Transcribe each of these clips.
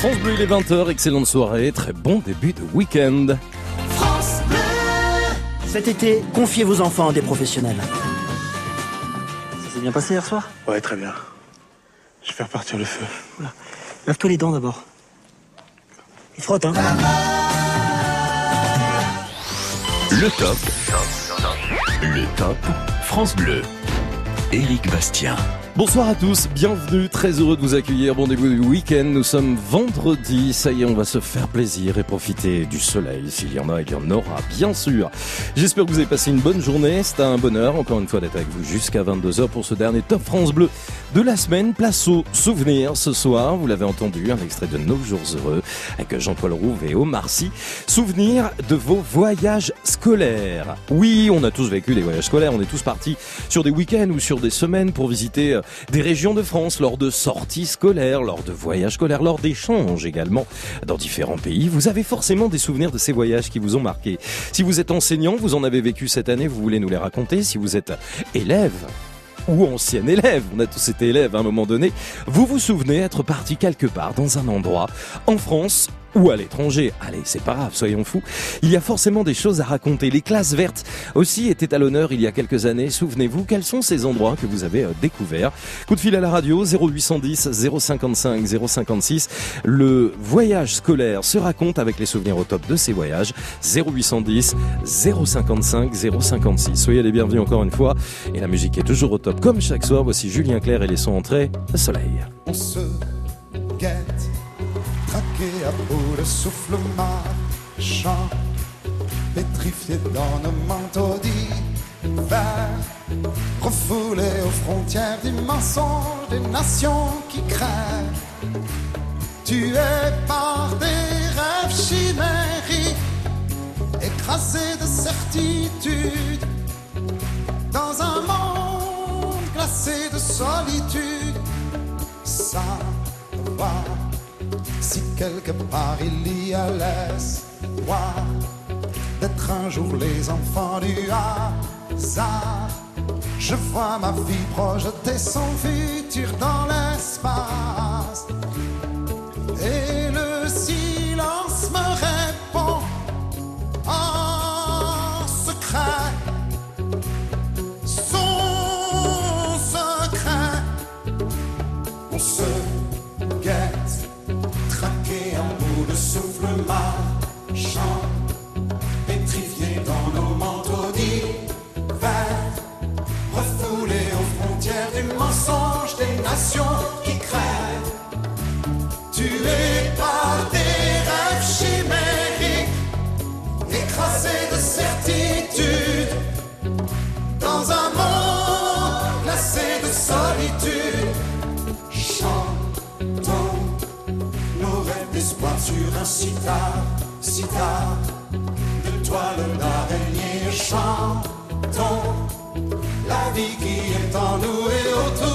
France Bleu, il est 20h, excellente soirée, très bon début de week-end. France Bleu Cet été, confiez vos enfants à des professionnels. Ça s'est bien passé hier soir Ouais, très bien. Je vais faire partir le feu. Lave-toi les dents d'abord. Il frotte, hein Le top. Le top France Bleu. Éric Bastien. Bonsoir à tous, bienvenue, très heureux de vous accueillir. Bon début du week-end, nous sommes vendredi, ça y est, on va se faire plaisir et profiter du soleil. S'il y en a, il y en aura, bien sûr. J'espère que vous avez passé une bonne journée, c'est un bonheur, encore une fois, d'être avec vous jusqu'à 22h pour ce dernier Top France Bleu de la semaine. Place au souvenir ce soir, vous l'avez entendu, un extrait de Nos jours heureux avec Jean-Paul Rouve et Omar Sy. Souvenir de vos voyages scolaires. Oui, on a tous vécu des voyages scolaires, on est tous partis sur des week-ends ou sur des semaines pour visiter euh, des régions de France lors de sorties scolaires, lors de voyages scolaires, lors d'échanges également dans différents pays. Vous avez forcément des souvenirs de ces voyages qui vous ont marqué. Si vous êtes enseignant, vous en avez vécu cette année, vous voulez nous les raconter. Si vous êtes élève, ou ancien élève, on a tous été élèves à un moment donné, vous vous souvenez être parti quelque part dans un endroit en France ou à l'étranger. Allez, c'est pas grave, soyons fous. Il y a forcément des choses à raconter. Les classes vertes aussi étaient à l'honneur il y a quelques années. Souvenez-vous, quels sont ces endroits que vous avez euh, découverts? Coup de fil à la radio 0810 055 056. Le voyage scolaire se raconte avec les souvenirs au top de ces voyages. 0810 055 056. Soyez les bienvenus encore une fois. Et la musique est toujours au top comme chaque soir. Voici Julien Clerc et les sons entrés. Le soleil. À bout de souffle marchant, pétrifié dans nos manteaux d'hiver, refoulé aux frontières du mensonge des nations qui crèvent, tué par des rêves chimériques, écrasé de certitude, dans un monde glacé de solitude, ça va quelque part il y a l'espoir d'être un jour les enfants du hasard, je vois ma vie projeter son futur dans l'espace. Et le silence me répond marchant, pétrifié dans nos manteaux d'hiver, refoulé aux frontières du mensonge des nations qui crèvent, tué par des rêves chimériques, écrasé de certitude, dans un monde glacé de solitude. D'espoir sur un sitar, sitar de toile d'araignée. Chantons la vie qui est en nous et autour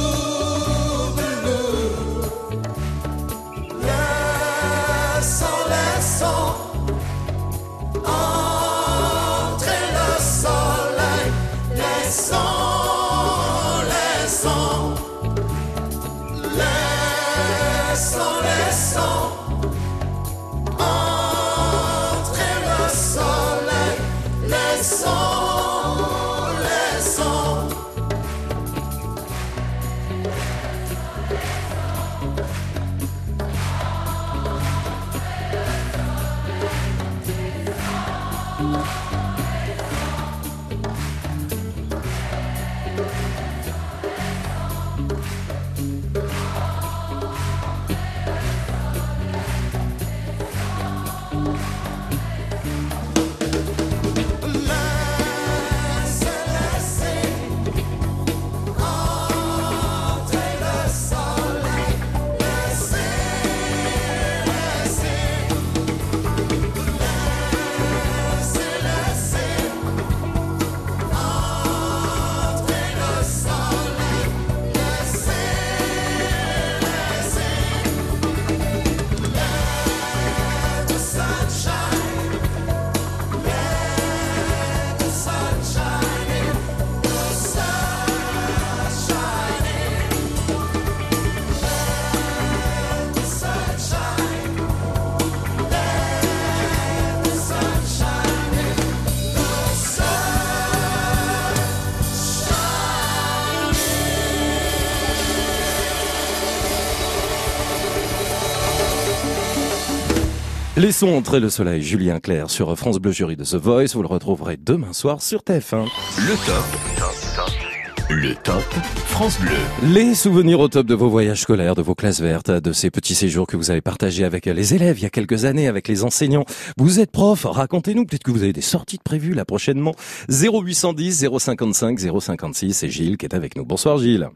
Laissons entrer le soleil, Julien Clerc sur France Bleu Jury de The Voice. Vous le retrouverez demain soir sur TF1. Le top. Le top France Bleu. Les souvenirs au top de vos voyages scolaires, de vos classes vertes, de ces petits séjours que vous avez partagés avec les élèves il y a quelques années, avec les enseignants. Vous êtes prof, racontez-nous, peut-être que vous avez des sorties de prévues là prochainement. 0810 055 056, c'est Gilles qui est avec nous. Bonsoir Gilles.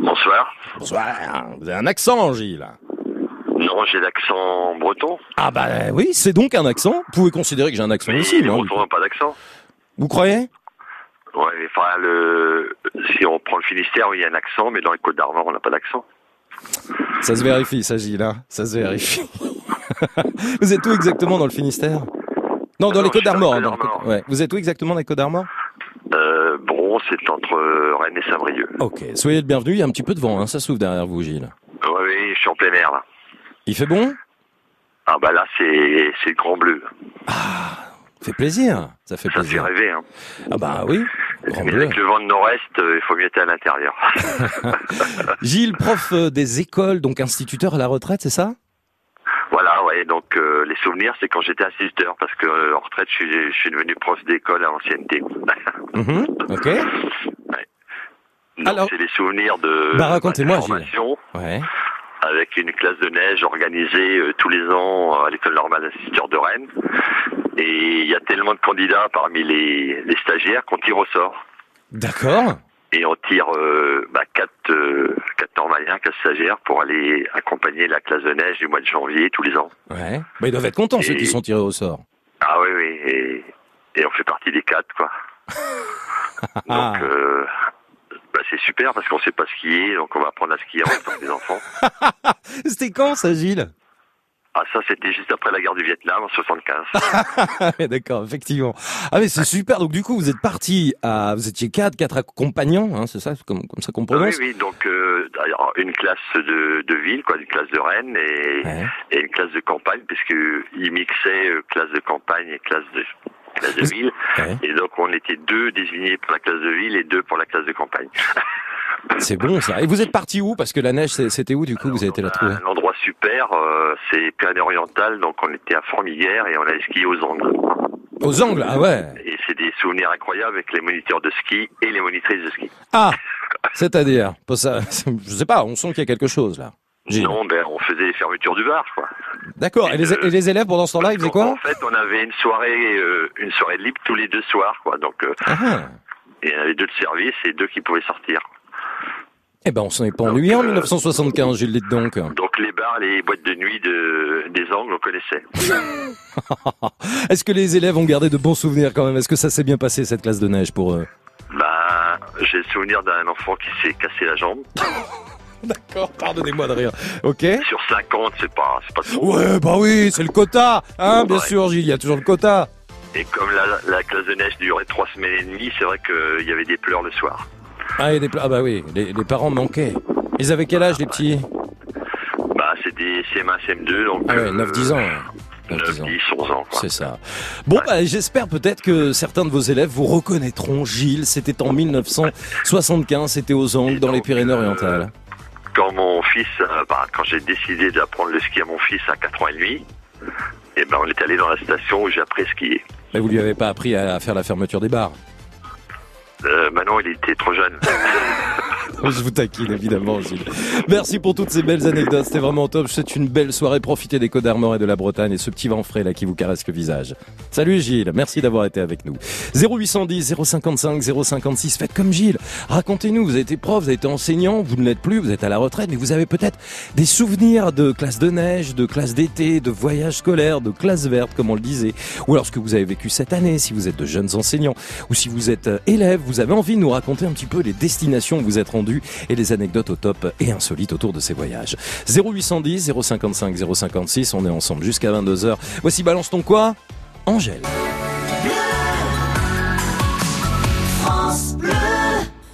Bonsoir. Bonsoir. Vous avez un accent Gilles. Non, j'ai l'accent breton. Ah bah oui, c'est donc un accent. Vous pouvez considérer que j'ai un accent Mais aussi, les non Bretons n'ont pas d'accent. Vous croyez? Ouais, enfin, le... si on prend le Finistère, oui, il y a un accent, mais dans les Côtes d'Armor, on n'a pas d'accent. Ça se vérifie, ça Gilles, hein ça se vérifie. vous êtes où exactement dans le Finistère? Non, dans Non, les Côtes d'Armor. Ouais. Vous êtes où exactement dans les Côtes d'Armor? Euh, Bron, c'est entre euh, Rennes et Saint-Brieuc. Ok, soyez le bienvenu. Il y a un petit peu de vent, hein, ça s'ouvre derrière vous, Gilles. Oui, oui, je suis en plein air, là. Il fait bon? Ah bah là, c'est c'est le grand bleu. Fait plaisir. Ça fait Ça fait plaisir. rêver, hein. Ah bah oui. Grand Mais bleu. avec le vent de nord-est, euh, il faut mieux être à l'intérieur. Gilles, prof euh, des écoles, donc instituteur à la retraite, c'est ça? Voilà, ouais, donc euh, les souvenirs, c'est quand j'étais instituteur, parce que euh, en retraite, je suis, je suis devenu prof d'école à l'ancienneté. Mhm, Ok. Donc Alors- c'est les souvenirs de Bah, racontez-moi, Gilles. formation. Ouais. Avec une classe de neige organisée euh, tous les ans à l'école normale d'instituteurs de Rennes. Et il y a tellement de candidats parmi les, les stagiaires qu'on tire au sort. D'accord. Et on tire euh, bah, quatre, euh, quatre normaliens, quatre stagiaires pour aller accompagner la classe de neige du mois de janvier tous les ans. Ouais. Bah, ils doivent être contents, ceux qui sont tirés au sort. Ah oui, oui. Et, et on fait partie des quatre, quoi. Donc, euh, bah, c'est super parce qu'on sait pas skier, donc on va apprendre à skier que les enfants. C'était quand ça, Gilles? Ah, ça, c'était juste après la guerre du Vietnam en 75. Ah ouais, D'accord, effectivement. Ah mais c'est super. Donc du coup, vous êtes parti à, vous étiez quatre, quatre accompagnants, hein, c'est ça, comme, comme ça qu'on Oui, prononce? oui, donc euh, une classe de, de ville, quoi, une classe de Rennes et, Ouais. et une classe de campagne, puisque ils mixaient euh, classe de campagne et classe de classe de ville. Ouais. Et donc on était deux désignés pour la classe de ville et deux pour la classe de campagne. C'est bon ça. Et vous êtes parti où? Parce que la neige, c'était où du coup Vous avez été la trouver Un endroit super, euh, c'est Pyrénées-Orientales, donc on était à Formiguère et on allait skier aux Angles. Aux Angles. Ah ouais. Et c'est des souvenirs incroyables avec les moniteurs de ski et les monitrices de ski. Ah. C'est-à-dire, je sais pas. On sent qu'il y a quelque chose là. Non, ben on faisait les fermetures du bar, quoi. D'accord. Et les, et les élèves pendant ce temps-là, ils faisaient Donc, En quoi fait, on avait une soirée, euh, une soirée libre tous les deux soirs, quoi. Donc, euh, Ah, ah. il y en avait deux de service et deux qui pouvaient sortir. Eh ben, on s'en est pas ennuyé en euh, 1975, Gilles, dites donc. Donc, les bars, les boîtes de nuit de, des Angles, on connaissait. Est-ce que les élèves ont gardé de bons souvenirs quand même? Est-ce que ça s'est bien passé cette classe de neige pour eux? Ben, j'ai le souvenir d'un enfant qui s'est cassé la jambe. D'accord, pardonnez-moi de rire. Ok. Sur 50, c'est pas, c'est pas trop. Ouais, bah oui, c'est le quota, hein, bien sûr, Gilles, il y a toujours le quota. Et comme la, la classe de neige durait trois semaines et demie, c'est vrai qu'il y avait des pleurs le soir. Ah, il y a des pla- ah bah oui, les, les parents manquaient. Ils avaient quel âge, les petits? Bah, c'est des CM1, CM2, donc. Ah ouais, euh, 9-10 ans. ouais. 9, 9, 10 ans. 10, 11 ans. C'est ça. Bon, bah, j'espère peut-être que certains de vos élèves vous reconnaîtront. Gilles, c'était en 1975, c'était aux Angles, Et dans les Pyrénées-Orientales. Quand mon fils, euh, bah, quand j'ai décidé d'apprendre le ski à mon fils à 4 ans et demi, et ben on est allé dans la station où j'ai appris à skier. Mais vous lui avez pas appris à faire la fermeture des bars? Euh, maintenant, il était trop jeune. Je vous taquine évidemment Gilles. Merci pour toutes ces belles anecdotes, c'était vraiment top. C'est une belle soirée, profitez des Côtes d'Armor et de la Bretagne et ce petit vent frais là qui vous caresse le visage. Salut Gilles, merci d'avoir été avec nous. 0810 055 056, faites comme Gilles. Racontez-nous, vous avez été prof, vous avez été enseignant, vous ne l'êtes plus, vous êtes à la retraite, mais vous avez peut-être des souvenirs de classe de neige, de classe d'été, de voyages scolaires, de classe verte comme on le disait, ou alors ce que vous avez vécu cette année si vous êtes de jeunes enseignants, ou si vous êtes euh, élève, vous avez envie de nous raconter un petit peu les destinations où vous êtes et les anecdotes au top et insolites autour de ces voyages. 0810 055 056, on est ensemble jusqu'à 22h. Voici Balance ton quoi Angèle.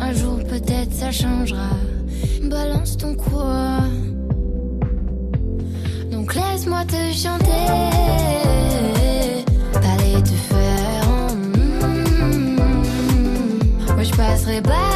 un jour peut-être ça changera. Balance ton quoi. Donc laisse-moi te chanter. T'allais te faire. mm, Moi je passerai pas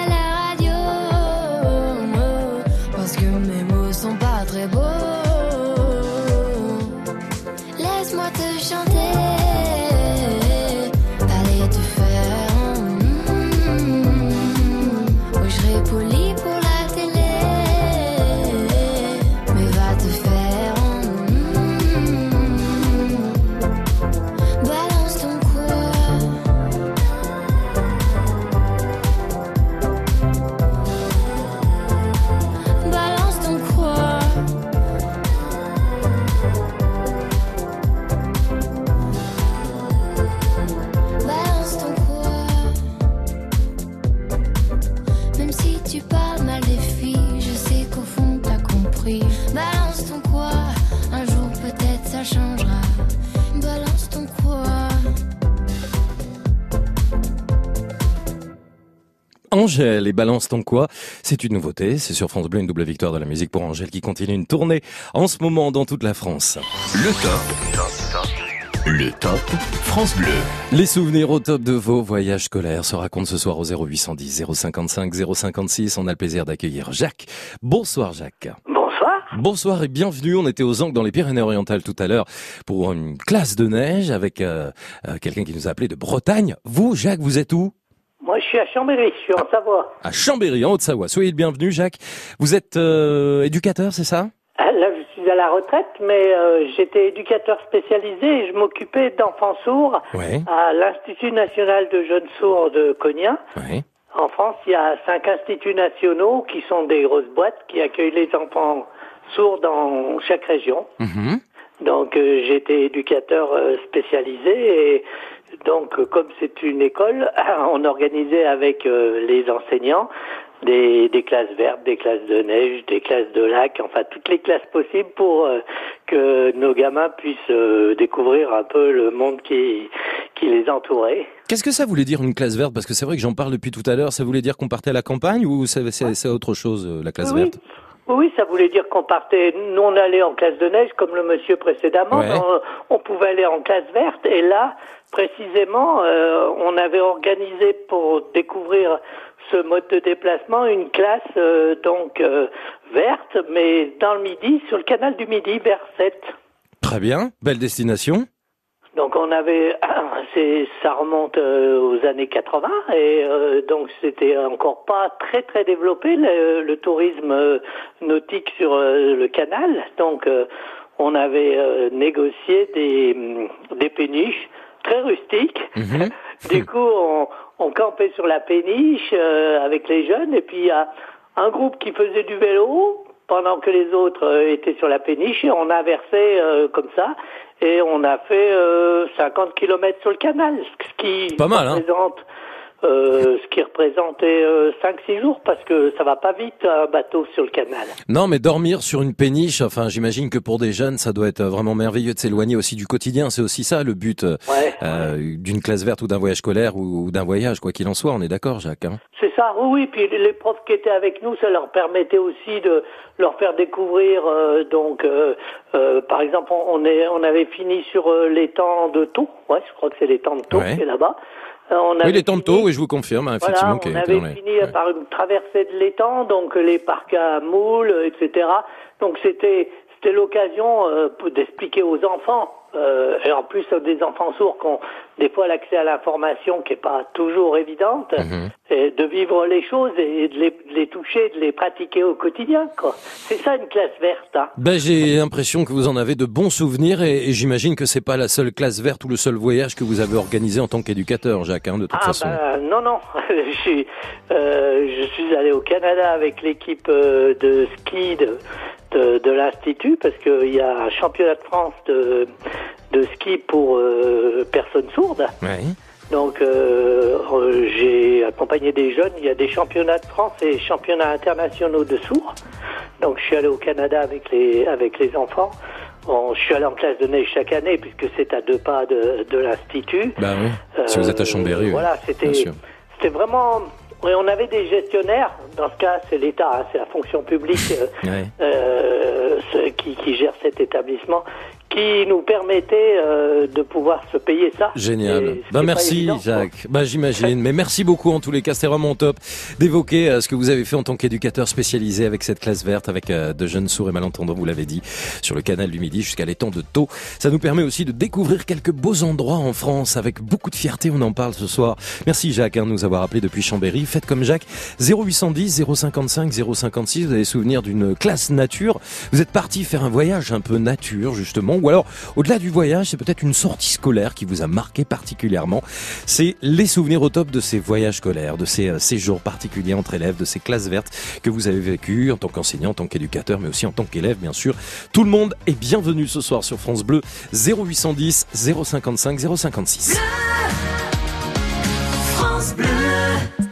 Angèle et Balance ton quoi? C'est une nouveauté, c'est sur France Bleu, une double victoire de la musique pour Angèle qui continue une tournée en ce moment dans toute la France. Le top. Le top France Bleu. Les souvenirs au top de vos voyages scolaires se racontent ce soir au 0810 055 056. On a le plaisir d'accueillir Jacques. Bonsoir Jacques. Bonsoir. Bonsoir et bienvenue. On était aux Angles dans les Pyrénées-Orientales tout à l'heure pour une classe de neige avec euh, euh, quelqu'un qui nous a appelé de Bretagne. Vous, Jacques, vous êtes où? Moi, je suis à Chambéry, je suis en Savoie. À Chambéry, en Haute-Savoie. Soyez le bienvenu, Jacques. Vous êtes euh, éducateur, c'est ça? Ah, Là, je suis à la retraite, mais euh, j'étais éducateur spécialisé et je m'occupais d'enfants sourds Ouais. à l'Institut national de jeunes sourds de Cognac. Ouais. En France, il y a cinq instituts nationaux qui sont des grosses boîtes qui accueillent les enfants sourds dans chaque région. Mhm. Donc euh, j'étais éducateur euh, spécialisé et donc euh, comme c'est une école, on organisait avec euh, les enseignants des, des classes vertes, des classes de neige, des classes de lac, enfin toutes les classes possibles pour euh, que nos gamins puissent euh, découvrir un peu le monde qui, qui les entourait. Qu'est-ce que ça voulait dire une classe verte? Parce que c'est vrai que j'en parle depuis tout à l'heure. Ça voulait dire qu'on partait à la campagne ou c'est autre chose, la classe oui. verte? Oui, ça voulait dire qu'on partait, nous on allait en classe de neige comme le monsieur précédemment, Ouais. mais on, on pouvait aller en classe verte et là, précisément, euh, on avait organisé pour découvrir ce mode de déplacement une classe euh, donc euh, verte, mais dans le midi, sur le canal du midi, vers 7. Très bien, belle destination. Donc on avait, c'est, ça remonte euh, aux années 80 et euh, donc c'était encore pas très très développé le, le tourisme euh, nautique sur le canal. Donc euh, on avait euh, négocié des, hum, des péniches très rustiques. Mhm. Du coup on, on campait sur la péniche avec les jeunes et puis il y a un groupe qui faisait du vélo pendant que les autres étaient sur la péniche et on inversait euh, comme ça et on a fait euh, 50 km sur le canal, ce qui Pas mal, hein. représente euh, ce qui représentait euh, 5-6 jours parce que ça va pas vite un bateau sur le canal. Non, mais dormir sur une péniche, enfin, j'imagine que pour des jeunes, ça doit être vraiment merveilleux de s'éloigner aussi du quotidien. C'est aussi ça le but euh, Ouais. euh, d'une classe verte ou d'un voyage scolaire ou, ou d'un voyage, quoi qu'il en soit. On est d'accord, Jacques hein? C'est ça, oui, oui. Puis les profs qui étaient avec nous, ça leur permettait aussi de leur faire découvrir. euh, donc, par exemple, on, est, on avait fini sur euh, l'étang de Thau. Ouais, je crois que c'est l'étang de Thau Ouais. qui est là-bas. Euh, on Oui, les temps de taux, oui, je vous confirme, hein, effectivement. Voilà, on avait fini par une traversée de l'étang, donc les parcs à moules, etc. Donc c'était c'était l'occasion euh, d'expliquer aux enfants, euh, et en plus des enfants sourds qui ont des fois l'accès à l'information qui est pas toujours évidente, et de vivre les choses et de les, de les toucher, de les pratiquer au quotidien. quoi. C'est ça une classe verte. Hein. Ben, j'ai l'impression que vous en avez de bons souvenirs et, et j'imagine que c'est pas la seule classe verte ou le seul voyage que vous avez organisé en tant qu'éducateur, Jacques, hein, de toute Ah façon. bah, non, non. je, suis, euh, je suis allé au Canada avec l'équipe euh, de ski de, de, de l'Institut parce qu'il y a un championnat de France de, de ski pour euh, personnes sourdes. Ouais. Donc euh, euh, j'ai accompagné des jeunes. Il y a des championnats de France et championnats internationaux de sourds. Donc je suis allé au Canada avec les, avec les enfants. Bon, je suis allé en classe de neige chaque année puisque c'est à deux pas de, de l'Institut. Bah oui. Si vous êtes à Chambéry, oui. Voilà, c'était Bien sûr. c'était vraiment. Oui, on avait des gestionnaires. Dans ce cas, c'est l'État, hein, c'est la fonction publique euh, euh, qui, qui gère cet établissement, qui nous permettait euh, de pouvoir se payer ça. Génial. Ben merci évident. Jacques. Ben j'imagine. Mais merci beaucoup en tous les cas. C'était vraiment top d'évoquer euh, ce que vous avez fait en tant qu'éducateur spécialisé avec cette classe verte, avec euh, de jeunes sourds et malentendants, vous l'avez dit, sur le canal du Midi jusqu'à l'étang de Thau. Ça nous permet aussi de découvrir quelques beaux endroits en France avec beaucoup de fierté. On en parle ce soir. Merci Jacques hein, de nous avoir appelé depuis Chambéry. Faites comme Jacques. 0810 055 056. Vous avez souvenir d'une classe nature. Vous êtes parti faire un voyage un peu nature justement, ou alors au-delà du voyage, c'est peut-être une sortie scolaire qui vous a marqué particulièrement. C'est les souvenirs au top de ces voyages scolaires, de ces euh, séjours particuliers entre élèves, de ces classes vertes que vous avez vécues en tant qu'enseignant, en tant qu'éducateur, mais aussi en tant qu'élève, bien sûr. Tout le monde est bienvenu ce soir sur France Bleu 0810 055 056. France Bleu.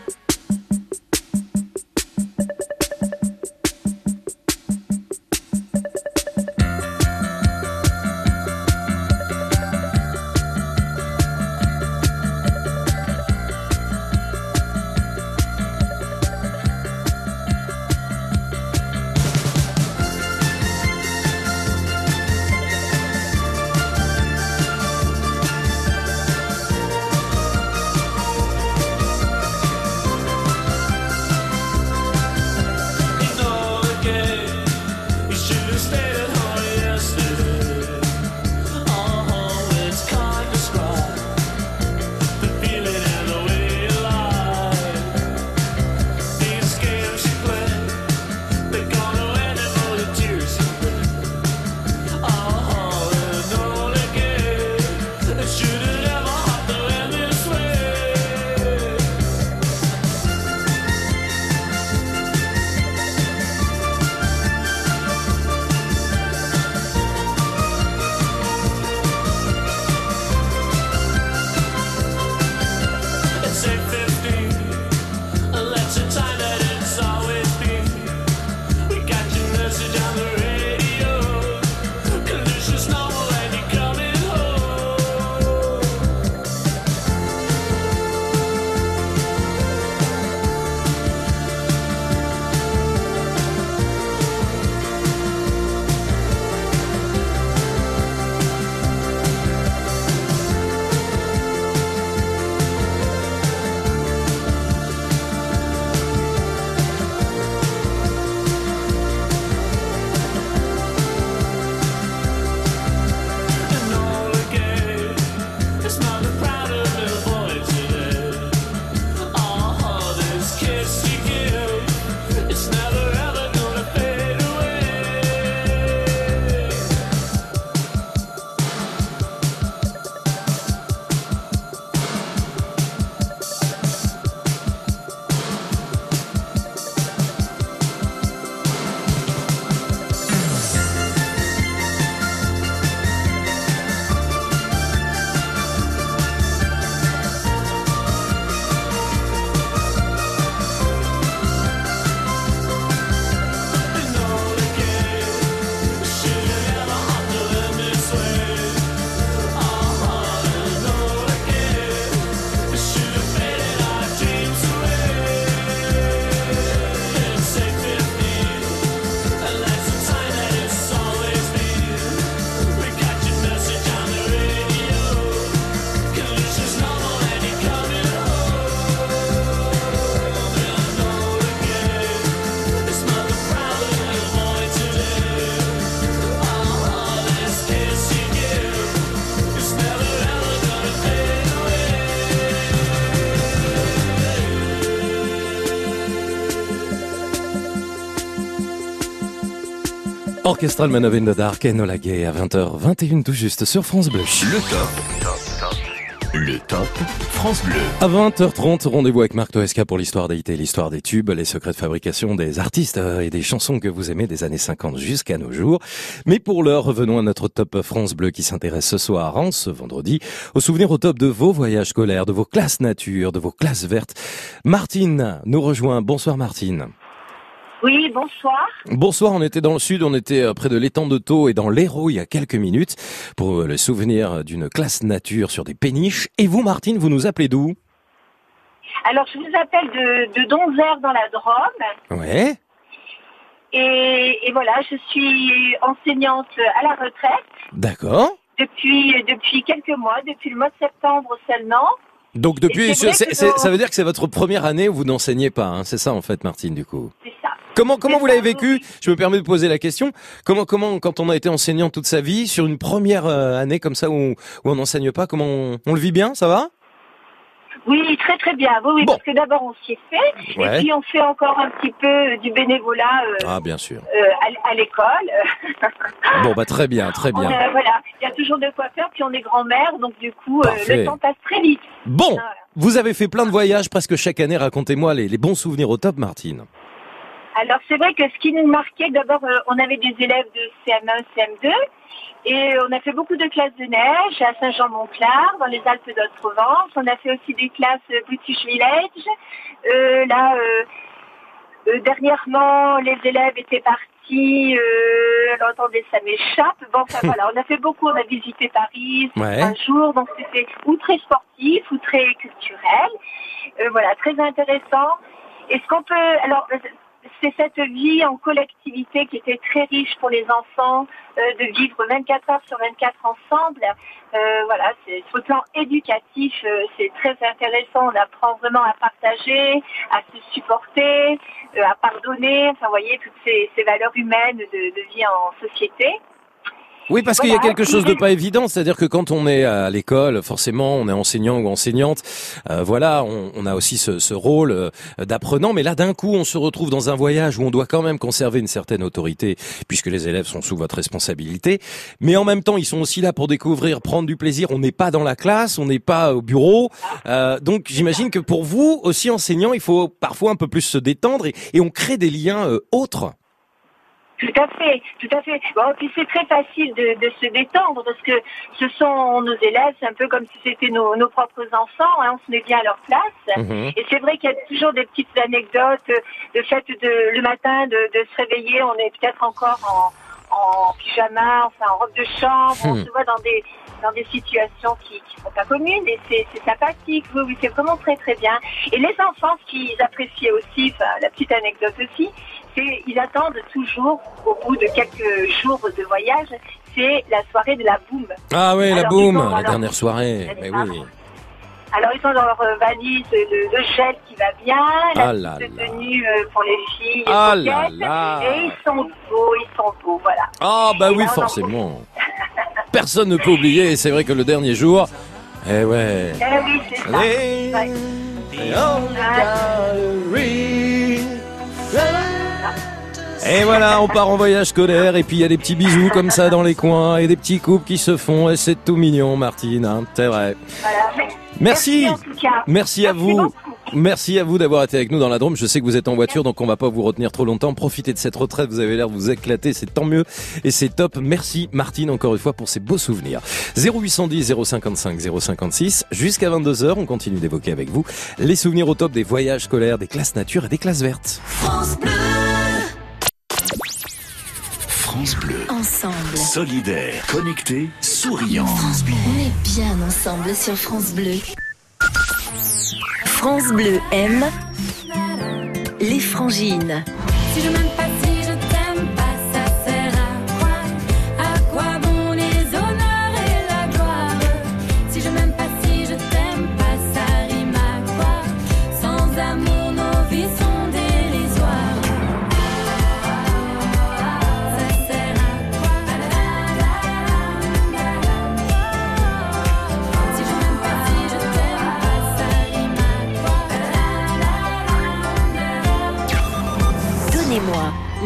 Orchestral Man in the Dark Gay à 20h21 tout juste sur France Bleu. Le top. Le top France Bleu. À 20h30, rendez-vous avec Marc Toesca pour l'histoire et l'histoire des tubes, les secrets de fabrication des artistes euh, et des chansons que vous aimez des années 50 jusqu'à nos jours. Mais pour l'heure, revenons à notre top France Bleu qui s'intéresse ce soir, en ce vendredi, au souvenir au top de vos voyages scolaires, de vos classes nature, de vos classes vertes. Martine nous rejoint. Bonsoir Martine. Oui, bonsoir. Bonsoir, on était dans le sud, on était euh, près de l'étang de Thau et dans l'Hérault il y a quelques minutes pour euh, le souvenir d'une classe nature sur des péniches. Et vous Martine, vous nous appelez d'où? Alors, je vous appelle de, de Donzère dans la Drôme. Ouais. Et, et voilà, je suis enseignante à la retraite D'accord. depuis, depuis quelques mois, depuis le mois de septembre seulement. Donc depuis, ça veut dire que c'est votre première année où vous n'enseignez pas, hein, c'est ça en fait Martine du coup. C'est ça. Comment vous l'avez vécu Je me permets de poser la question. Comment comment quand on a été enseignant toute sa vie sur une première euh, année comme ça où, où on n'enseigne pas, comment on, on le vit bien Ça va? Oui, très très bien. Oui, oui, Bon. parce que d'abord on s'y est fait, Ouais. et puis on fait encore un petit peu du bénévolat euh, Ah bien sûr. euh, à, à l'école. Bon bah très bien, très bien. a- voilà, il y a toujours de quoi faire, puis on est grand-mère, donc du coup, euh, le temps passe très vite. Bon, Voilà. vous avez fait plein de voyages presque chaque année. Racontez-moi les, les bons souvenirs au top, Martine. Alors c'est vrai que ce qui nous marquait, d'abord euh, on avait des élèves de CM1, CM2 et on a fait beaucoup de classes de neige à Saint-Jean-Montclar, dans les Alpes d'Haute-Provence. On a fait aussi des classes euh, British Village. Euh, là, euh, dernièrement, les élèves étaient partis. Alors attendez, ça m'échappe. Bon, enfin voilà, on a fait beaucoup. On a visité Paris Ouais. un jour, donc c'était ou très sportif ou très culturel. Voilà, très intéressant. Et ce qu'on peut, alors, c'est cette vie en collectivité qui était très riche pour les enfants, euh, de vivre 24 heures sur 24 ensemble. Euh, voilà, c'est sur plan éducatif, euh, c'est très intéressant. On apprend vraiment à partager, à se supporter, euh, à pardonner. Enfin, vous voyez toutes ces, valeurs humaines de vie en société. Oui, parce qu'il y a quelque chose de pas évident, c'est-à-dire que quand on est à l'école, forcément, on est enseignant ou enseignante, euh, voilà, on, on a aussi ce, ce rôle euh, d'apprenant, mais là, d'un coup, on se retrouve dans un voyage où on doit quand même conserver une certaine autorité, puisque les élèves sont sous votre responsabilité, mais en même temps, ils sont aussi là pour découvrir, prendre du plaisir. On n'est pas dans la classe, on n'est pas au bureau, euh, donc j'imagine que pour vous, aussi enseignant, il faut parfois un peu plus se détendre et, et on crée des liens euh, autres. Tout à fait, tout à fait. Bon, puis c'est très facile de, de se détendre parce que ce sont nos élèves, c'est un peu comme si c'était nos, nos propres enfants, hein, on se met bien à leur place. Mhm. Et c'est vrai qu'il y a toujours des petites anecdotes, le fait de le matin de, de se réveiller, on est peut-être encore en, en pyjama, enfin en robe de chambre, on Hmm. se voit dans des dans des situations qui ne sont pas communes et c'est c'est sympathique, oui, oui, c'est vraiment très très bien. Et les enfants, ce qu'ils appréciaient aussi, enfin la petite anecdote aussi, c'est ils attendent toujours au bout de quelques jours de voyage, c'est la soirée de la boum. Ah ouais, la boum, la leur- dernière soirée, mais oui. Alors ils sont dans leur valise le, le gel qui va bien, la Ah petite tenue euh, pour les filles, Ah là. et ils sont beaux, ils sont beaux, voilà. Ah bah Et oui, là, forcément. Personne ne peut oublier, c'est vrai que le dernier jour, eh ouais. Eh oui, c'est ça. Ouais. Et voilà, on part en voyage scolaire, et puis il y a des petits bisous comme ça dans les coins, et des petits couples qui se font, et c'est tout mignon, Martine, hein, c'est vrai. Voilà. Merci. en tout cas. Merci à vous. beaucoup. Merci à vous d'avoir été avec nous dans la Drôme. Je sais que vous êtes en voiture, donc on va pas vous retenir trop longtemps. Profitez de cette retraite. Vous avez l'air de vous éclater. C'est tant mieux. Et c'est top. Merci Martine encore une fois pour ces beaux souvenirs. 0810 055 056. Jusqu'à 22h, on continue d'évoquer avec vous les souvenirs au top des voyages scolaires, des classes nature et des classes vertes. France Bleu. Ensemble. Solidaire, connecté, souriant. On est bien ensemble sur France Bleu. France Bleu aime les frangines. Si je m'aime pas,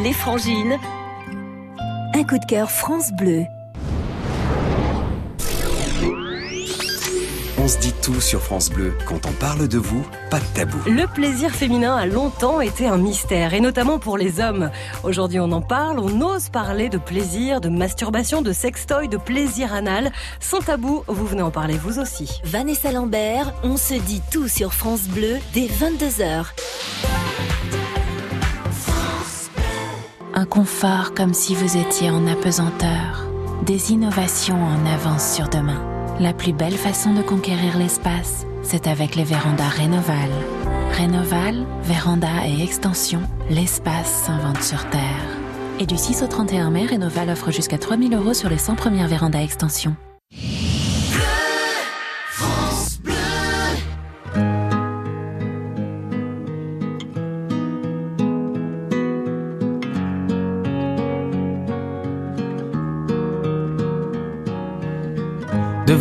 les frangines. Un coup de cœur France Bleu. On se dit tout sur France Bleu. Quand on parle de vous, pas de tabou. Le plaisir féminin a longtemps été un mystère, et notamment pour les hommes. Aujourd'hui, on en parle, on ose parler de plaisir, de masturbation, de sextoy, de plaisir anal. Sans tabou, vous venez en parler vous aussi. Vanessa Lambert, on se dit tout sur France Bleu dès 22h. Un confort comme si vous étiez en apesanteur. Des innovations en avance sur demain. La plus belle façon de conquérir l'espace, c'est avec les vérandas Rénoval. Rénoval, véranda et extension, l'espace s'invente sur Terre. Et du 6 au 31 mai, Rénoval offre jusqu'à 3000 euros sur les 100 premières vérandas extension.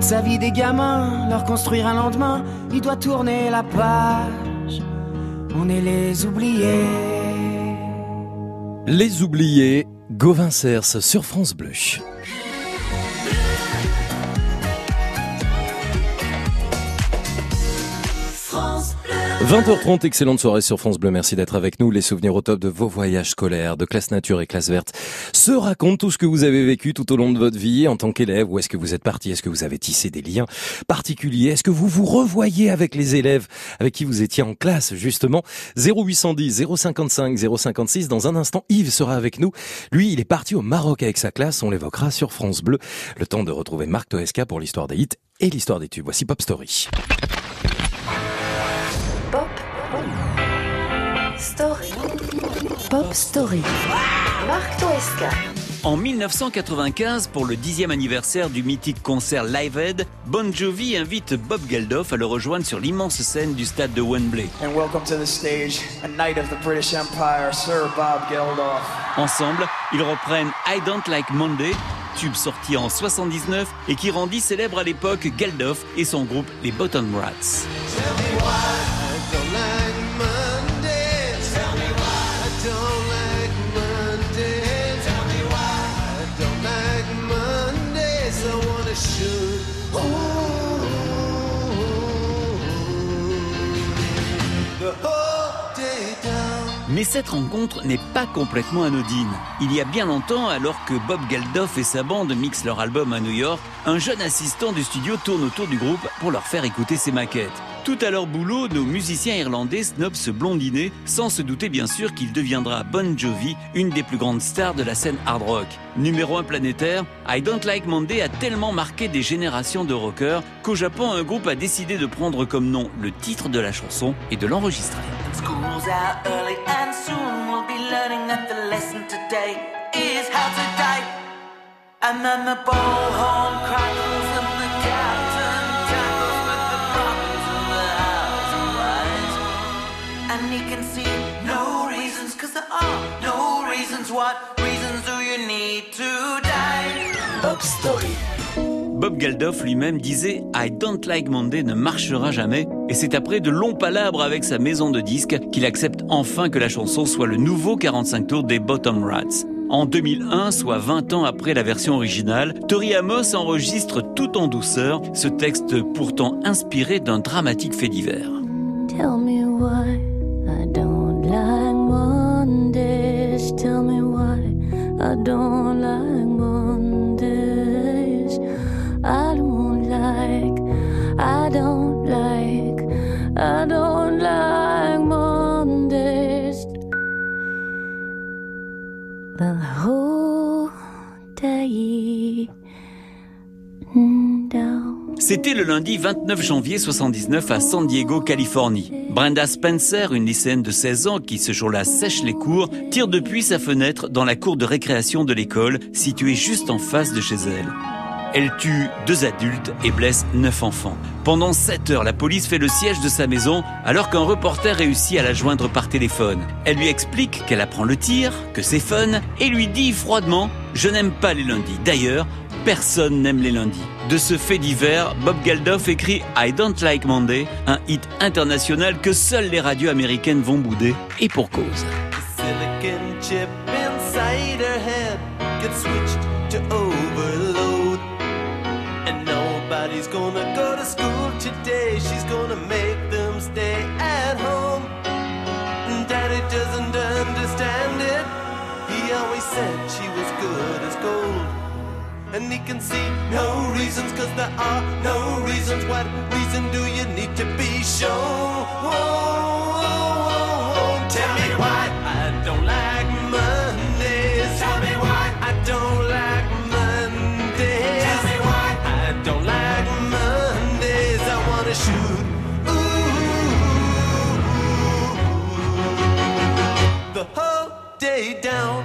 Sa vie des gamins, leur construire un lendemain, il doit tourner la page. On est les oubliés. Les oubliés, Gauvin Cers sur France Bleu. 20h30, excellente soirée sur France Bleu. Merci d'être avec nous. Les souvenirs au top de vos voyages scolaires, de classe nature et classe verte se racontent tout ce que vous avez vécu tout au long de votre vie en tant qu'élève. Où est-ce que vous êtes parti? Est-ce que vous avez tissé des liens particuliers? Est-ce que vous vous revoyez avec les élèves avec qui vous étiez en classe, justement? 0810 055 056. Dans un instant, Yves sera avec nous. Lui, il est parti au Maroc avec sa classe. On l'évoquera sur France Bleu. Le temps de retrouver Marc Toesca pour l'histoire des hits et l'histoire des tubes. Voici Pop Story. Story. Pop Story. Marc Toesca. En 1995, pour le dixième anniversaire du mythique concert Live Aid, Bon Jovi invite Bob Geldof à le rejoindre sur l'immense scène du stade de Wembley. And welcome to the stage, a knight of the British Empire, Sir Bob Geldof. Ensemble, ils reprennent I Don't Like Monday, tube sorti en 79 et qui rendit célèbre à l'époque Geldof et son groupe les Bottom Rats. Mais cette rencontre n'est pas complètement anodine. Il y a bien longtemps, alors que Bob Geldof et sa bande mixent leur album à New York, un jeune assistant du studio tourne autour du groupe pour leur faire écouter ses maquettes. Tout à leur boulot, nos musiciens irlandais snobent ce blondinet, sans se douter bien sûr qu'il deviendra Bon Jovi, une des plus grandes stars de la scène hard rock. Numéro un planétaire, I Don't Like Monday a tellement marqué des générations de rockers qu'au Japon, un groupe a décidé de prendre comme nom le titre de la chanson et de l'enregistrer. Cause there are no reasons. What reasons do you need to die? Pop Story. Bob Geldof lui-même disait I Don't Like Monday ne marchera jamais et c'est après de longs palabres avec sa maison de disques qu'il accepte enfin que la chanson soit le nouveau 45 tours des Bottom Rats. En 2001, soit 20 ans après la version originale, Tori Amos enregistre tout en douceur ce texte pourtant inspiré d'un dramatique fait divers. Tell me why Tell me why I don't like Mondays. I don't like, I don't like, I don't like Mondays. The whole day down. C'était le lundi 29 janvier 79 à San Diego, Californie. Brenda Spencer, une lycéenne de 16 ans qui ce jour-là sèche les cours, tire depuis sa fenêtre dans la cour de récréation de l'école, située juste en face de chez elle. Elle tue deux adultes et blesse neuf enfants. Pendant sept heures, la police fait le siège de sa maison alors qu'un reporter réussit à la joindre par téléphone. Elle lui explique qu'elle apprend le tir, que c'est fun, et lui dit froidement « Je n'aime pas les lundis. D'ailleurs, personne n'aime les lundis. » De ce fait divers, Bob Geldof écrit I Don't Like Monday, un hit international que seules les radios américaines vont bouder, et pour cause. Can see no reasons, cause there are no reasons. What reason do you need to be shown? Tell me why I don't like Mondays. Tell me why I don't like Mondays. Tell me why I don't like Mondays. I wanna shoot. Ooh, the whole day down.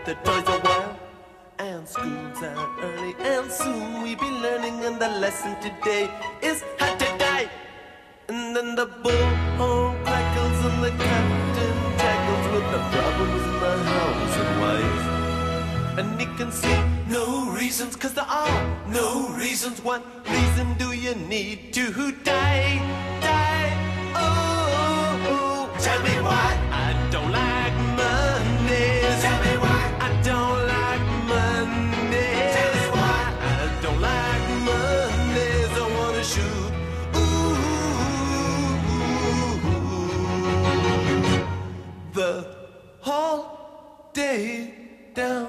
With the toys a while. And school's out early, and soon we be learning. And the lesson today is how to die. And then the bullhorn crackles, and the captain tackles with the problems in the house and wife. And he can see no reasons, cause there are no reasons. What reason do you need to die? Die. Oh, oh. oh. tell me why I don't like Mondays. Tell me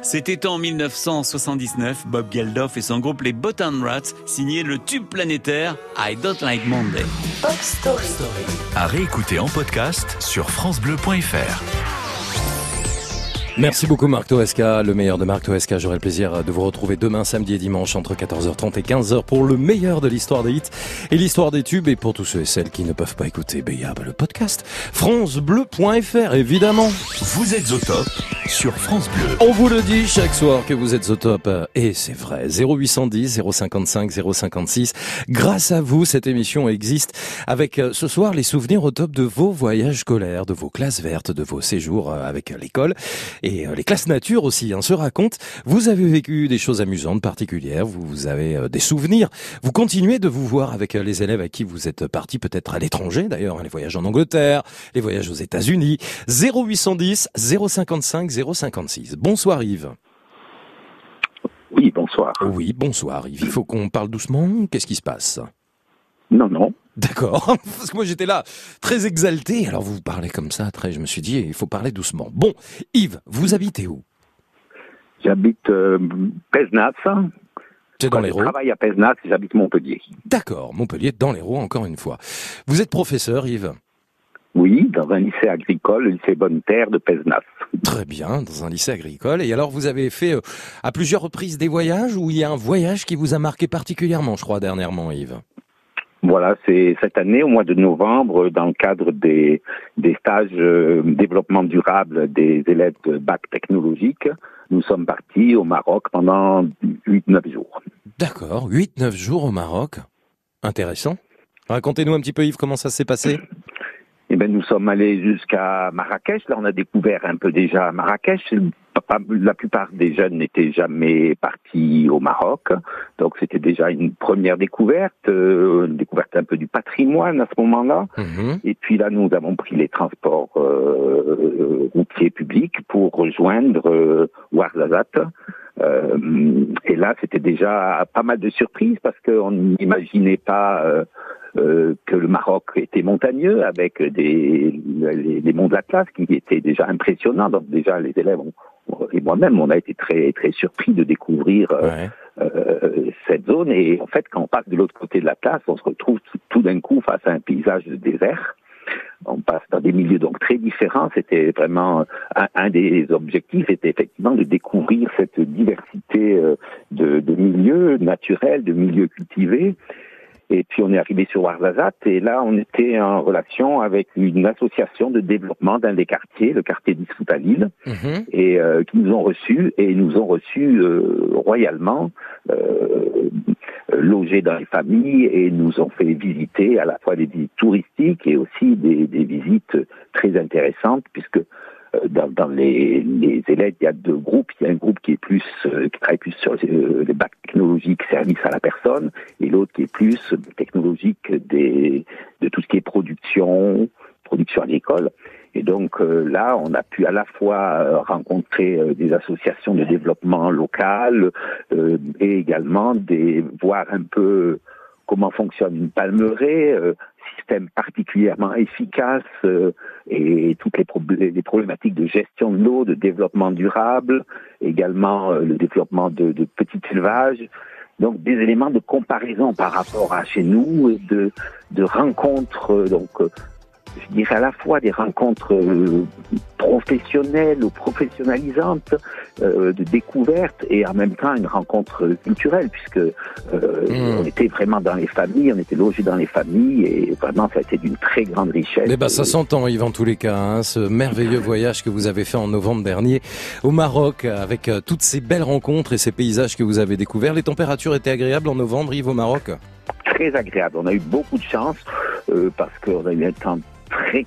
C'était en 1979, Bob Geldof et son groupe les Bottom Rats signaient le tube planétaire I Don't Like Monday. Pop Story. À réécouter en podcast sur FranceBleu.fr. Merci beaucoup Marc Toesca, le meilleur de Marc Toesca. J'aurai le plaisir de vous retrouver demain, samedi et dimanche entre 14h30 et 15h pour le meilleur de l'histoire des hits et l'histoire des tubes. Et pour tous ceux et celles qui ne peuvent pas écouter, ben, il y a le podcast francebleu.fr évidemment. Vous êtes au top sur France Bleu. On vous le dit chaque soir que vous êtes au top. Et c'est vrai. 0810 055 056. Grâce à vous, cette émission existe avec euh, ce soir les souvenirs au top de vos voyages scolaires, de vos classes vertes, de vos séjours euh, avec l'école et euh, les classes nature aussi hein, se racontent. Vous avez vécu des choses amusantes, particulières, vous avez euh, des souvenirs. Vous continuez de vous voir avec euh, les élèves à qui vous êtes partis peut-être à l'étranger d'ailleurs, hein, les voyages en Angleterre, les voyages aux États-Unis. 0810 055 056. Bonsoir Yves. Oui, bonsoir. Oui, bonsoir Yves. Il faut qu'on parle doucement. Qu'est-ce qui se passe? Non, non. D'accord. Parce que moi j'étais là très exalté. Alors vous parlez comme ça, très. Je me suis dit, il faut parler doucement. Bon, Yves, vous habitez où? J'habite euh, Pézenas. C'est dans l'Hérault Je travaille à Pézenas, j'habite Montpellier. D'accord, Montpellier, dans l'Hérault, encore une fois. Vous êtes professeur, Yves? Oui, dans un lycée agricole, le lycée Bonne Terre de Pézenas. Très bien, dans un lycée agricole. Et alors, vous avez fait euh, à plusieurs reprises des voyages ou il y a un voyage qui vous a marqué particulièrement, je crois, dernièrement, Yves? Voilà, c'est cette année, au mois de novembre, dans le cadre des, des stages euh, développement durable des élèves de bac technologique, nous sommes partis au Maroc pendant 8-9 jours. D'accord, 8-9 jours au Maroc. Intéressant. Racontez-nous un petit peu, Yves, comment ça s'est passé? Eh ben, nous sommes allés jusqu'à Marrakech. Là, on a découvert un peu déjà Marrakech. La plupart des jeunes n'étaient jamais partis au Maroc, donc c'était déjà une première découverte, euh, une découverte un peu du patrimoine à ce moment-là. Et puis là, nous avons pris les transports euh, routiers publics pour rejoindre euh, Ouarzazate. Euh, et là, c'était déjà pas mal de surprises parce qu'on n'imaginait pas euh, euh, que le Maroc était montagneux avec des les, les monts de l'Atlas qui étaient déjà impressionnants. Donc déjà, les élèves ont- et moi-même, on a été très très surpris de découvrir euh, euh, cette zone. Et en fait, quand on passe de l'autre côté de l'Atlas, on se retrouve tout, tout d'un coup face à un paysage de désert. On passe dans des milieux donc très différents. C'était vraiment un, un des objectifs, était effectivement de découvrir cette diversité euh, de, de milieux naturels, de milieux cultivés. Et puis on est arrivé sur Ouarzazate. Et là on était en relation avec une association de développement d'un des quartiers, le quartier d'Issoutalil, et euh, qui nous ont reçus et nous ont reçus euh, royalement, euh, logés dans les familles et nous ont fait visiter à la fois des visites touristiques et aussi des, des visites très intéressantes puisque dans, dans les, les élèves, il y a deux groupes. Il y a un groupe qui est plus euh, qui travaille plus sur euh, les bacs technologiques, services à la personne, et l'autre qui est plus technologique des de tout ce qui est production, production agricole. Et donc euh, là, on a pu à la fois euh, rencontrer euh, des associations de développement local euh, et également des voir un peu comment fonctionne une palmeraie, euh, système particulièrement efficace euh, et toutes les, problé- les problématiques de gestion de l'eau, de développement durable, également euh, le développement de, de petits élevages. Donc des éléments de comparaison par rapport à chez nous, de, de rencontres euh, donc euh, je dirais à la fois des rencontres euh, professionnelles ou professionnalisantes, euh, de découverte et en même temps une rencontre culturelle puisque euh, on était vraiment dans les familles, on était logés dans les familles et vraiment ça a été d'une très grande richesse. Eh ben, ça s'entend, Yves, en tous les cas, hein, ce merveilleux voyage que vous avez fait en novembre dernier au Maroc, avec euh, toutes ces belles rencontres et ces paysages que vous avez découverts. Les températures étaient agréables en novembre, Yves, au Maroc? Très agréable. On a eu beaucoup de chance parce qu'on a eu un temps très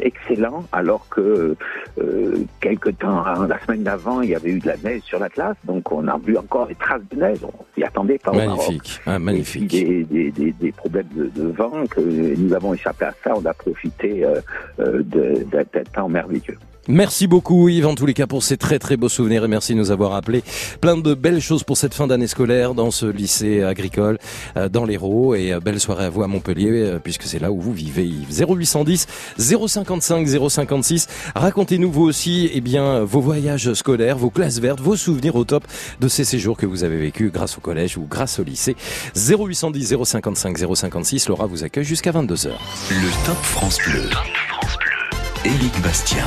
excellent alors que euh, quelque temps hein, la semaine d'avant il y avait eu de la neige sur l'Atlas donc on a vu encore des traces de neige on s'y attendait pas au Maroc. Magnifique, hein, magnifique. Des, des, des, des problèmes de, de vent que nous avons échappé à ça on a profité euh, euh, d'un temps merveilleux Merci beaucoup Yves en tous les cas pour ces très très beaux souvenirs et merci de nous avoir appelé. Plein de belles choses pour cette fin d'année scolaire dans ce lycée agricole euh, dans l'Hérault. Et euh, belle soirée à vous à Montpellier euh, puisque c'est là où vous vivez Yves. 0810 055 056 racontez-nous vous aussi eh bien vos voyages scolaires vos classes vertes vos souvenirs au top de ces séjours que vous avez vécu grâce au collège ou grâce au lycée. 0810 055 056 Laura vous accueille jusqu'à 22h Le Top France Bleu. Éric Bastien.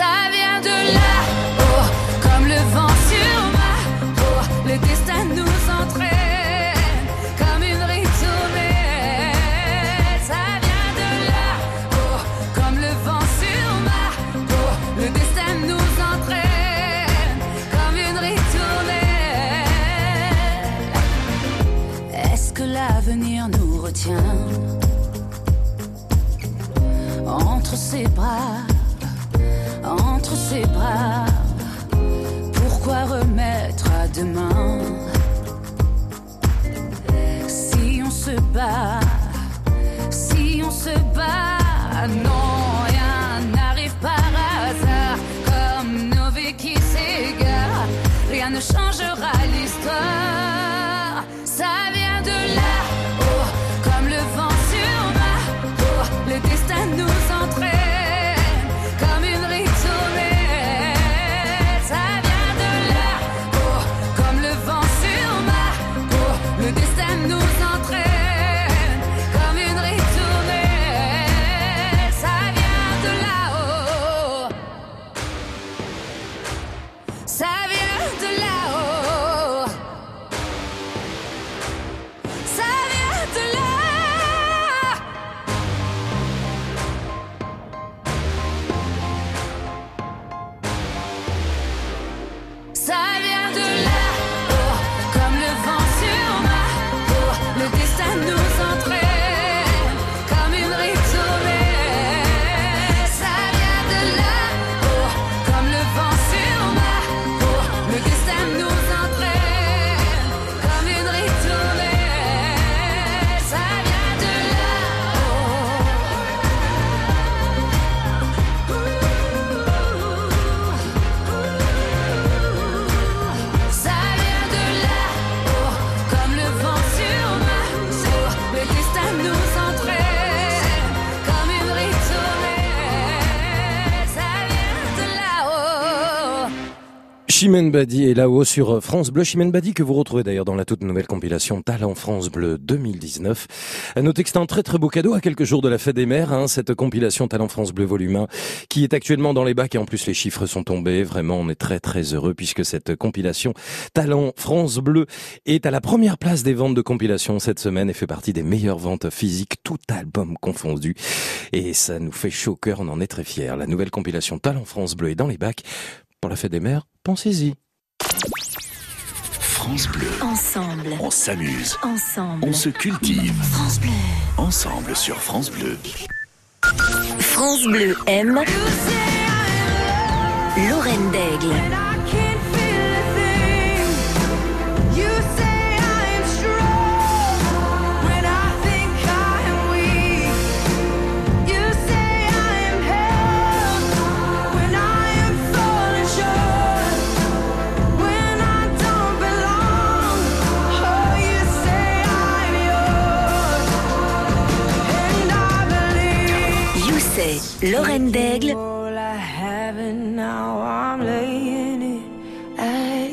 Ça vient de là-haut, comme le vent sur ma le destin nous entraîne comme une ritournelle. Ça vient de là-haut, comme le vent sur ma le destin nous entraîne comme une ritournelle. Est-ce que l'avenir nous retient entre ses bras? Entre ses bras. Pourquoi remettre à demain? Si on se bat, si on se bat, non, Chimène Badi est là-haut sur France Bleu. Chimène Badi que vous retrouvez d'ailleurs dans la toute nouvelle compilation Talent France Bleu 2019. À noter que c'est un très très beau cadeau à quelques jours de la fête des mères, hein, cette compilation Talent France Bleu volume 1 qui est actuellement dans les bacs et en plus les chiffres sont tombés. Vraiment, on est très très heureux puisque cette compilation Talent France Bleu est à la première place des ventes de compilation cette semaine et fait partie des meilleures ventes physiques, tout album confondu. Et ça nous fait chaud au cœur, on en est très fiers. La nouvelle compilation Talent France Bleu est dans les bacs. Pour la fête des mères, pensez-y. France Bleu. Ensemble. On s'amuse. Ensemble. On se cultive. France Bleu. Ensemble sur France Bleu. France Bleu aime. Lorraine Daigle.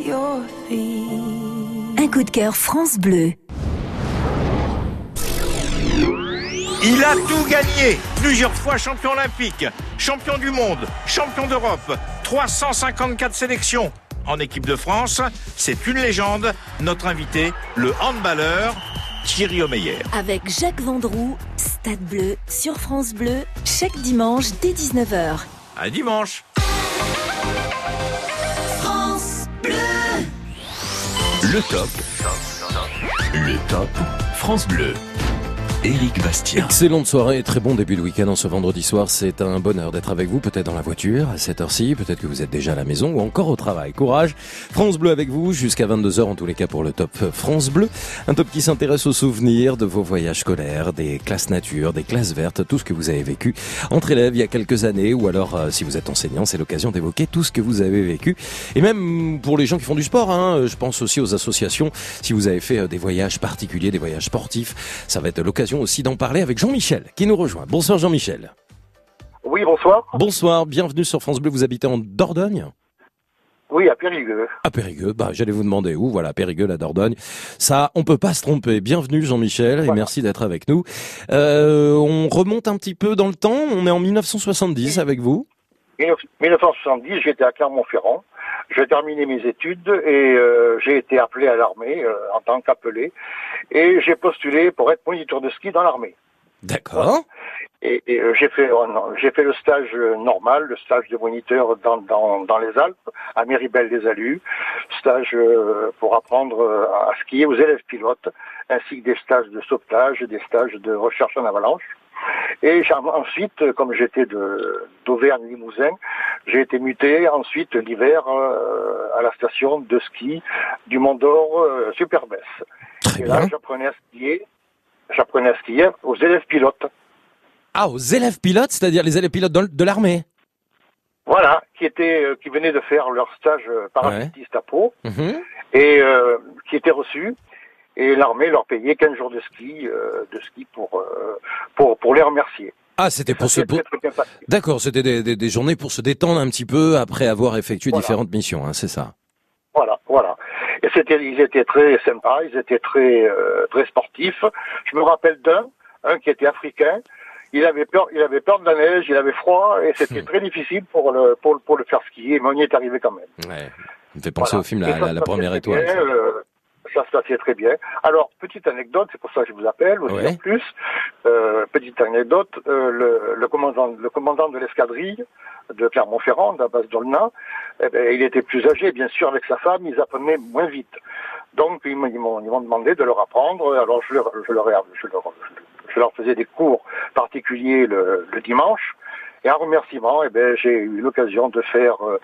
Your feet. Un coup de cœur France Bleu. Il a tout gagné. Plusieurs fois champion olympique, champion du monde, champion d'Europe, 354 sélections en équipe de France. C'est une légende. Notre invité, le handballeur Thierry Omeyer. Avec Jacques Vendroux, Stade Bleu sur France Bleu, chaque dimanche dès 19h. À dimanche. France Bleu. Le top. Le top France Bleu. Éric Bastien. Excellente soirée et très bon début de week-end en ce vendredi soir. C'est un bonheur d'être avec vous, peut-être dans la voiture à cette heure-ci, peut-être que vous êtes déjà à la maison ou encore au travail. Courage. France Bleu avec vous jusqu'à 22h en tous les cas pour le top France Bleu. Un top qui s'intéresse aux souvenirs de vos voyages scolaires, des classes nature, des classes vertes, tout ce que vous avez vécu entre élèves il y a quelques années ou alors euh, si vous êtes enseignant, c'est l'occasion d'évoquer tout ce que vous avez vécu. Et même pour les gens qui font du sport, hein, je pense aussi aux associations. Si vous avez fait euh, des voyages particuliers, des voyages sportifs, ça va être l'occasion aussi d'en parler avec Jean-Michel qui nous rejoint. Bonsoir Jean-Michel. Oui, bonsoir. Bonsoir, bienvenue sur France Bleu. Vous habitez en Dordogne? Oui, à Périgueux. À Périgueux, bah j'allais vous demander où, voilà, Périgueux, la Dordogne. Ça, on peut pas se tromper. Bienvenue Jean-Michel et merci d'être avec nous. Euh, on remonte un petit peu dans le temps, on est en 1970 avec vous. 1970, j'étais à Clermont-Ferrand. J'ai terminé mes études et euh, j'ai été appelé à l'armée euh, en tant qu'appelé. Et j'ai postulé pour être moniteur de ski dans l'armée. D'accord. Et, et, euh, j'ai fait non, j'ai fait le stage euh, normal, le stage de moniteur dans, dans, dans les Alpes, à Méribel des Alus, stage euh, pour apprendre euh, à skier aux élèves pilotes, ainsi que des stages de sauvetage, des stages de recherche en avalanche. Et ensuite, comme j'étais de d'Auvergne-Limousin, j'ai été muté ensuite l'hiver euh, à la station de ski du Mont d'Or euh, Superbès. Et là, j'apprenais à skier, j'apprenais à skier aux élèves pilotes. Ah, aux élèves pilotes, c'est-à-dire les élèves pilotes de l'armée. Voilà, qui étaient, euh, qui venaient de faire leur stage euh, parachutiste à Pau Mhm. et euh, qui étaient reçus. Et l'armée leur payait 15 jours de ski, euh, de ski pour, euh, pour pour les remercier. Ah, c'était pour se... Passé. D'accord, c'était des, des- des journées pour se détendre un petit peu après avoir effectué Voilà. différentes missions, hein, c'est ça. Voilà, voilà. Et c'était, ils étaient très sympas, ils étaient très euh, très sportifs. Je me rappelle d'un, un qui était africain. Il avait peur, il avait peur de la neige, il avait froid et c'était très difficile pour le pour, le- pour le faire skier, mais on y est arrivé quand même. Ouais. Ça me fait penser Voilà. au film La, ça la- se la passait première étoile. euh, ça se passait très bien. Alors, petite anecdote, c'est pour ça que je vous appelle aussi Ouais. en plus. Euh, petite anecdote, euh, le, le commandant, le commandant de l'escadrille de Clermont-Ferrand, de la base d'Olna, eh ben, il était plus âgé, bien sûr, avec sa femme, ils apprenaient moins vite. Donc, ils m'ont- ils demandé de leur apprendre. Alors, je leur, je leur, je leur, je leur faisais des cours particuliers le, le dimanche. Et en remerciement, eh ben, j'ai eu l'occasion de faire euh,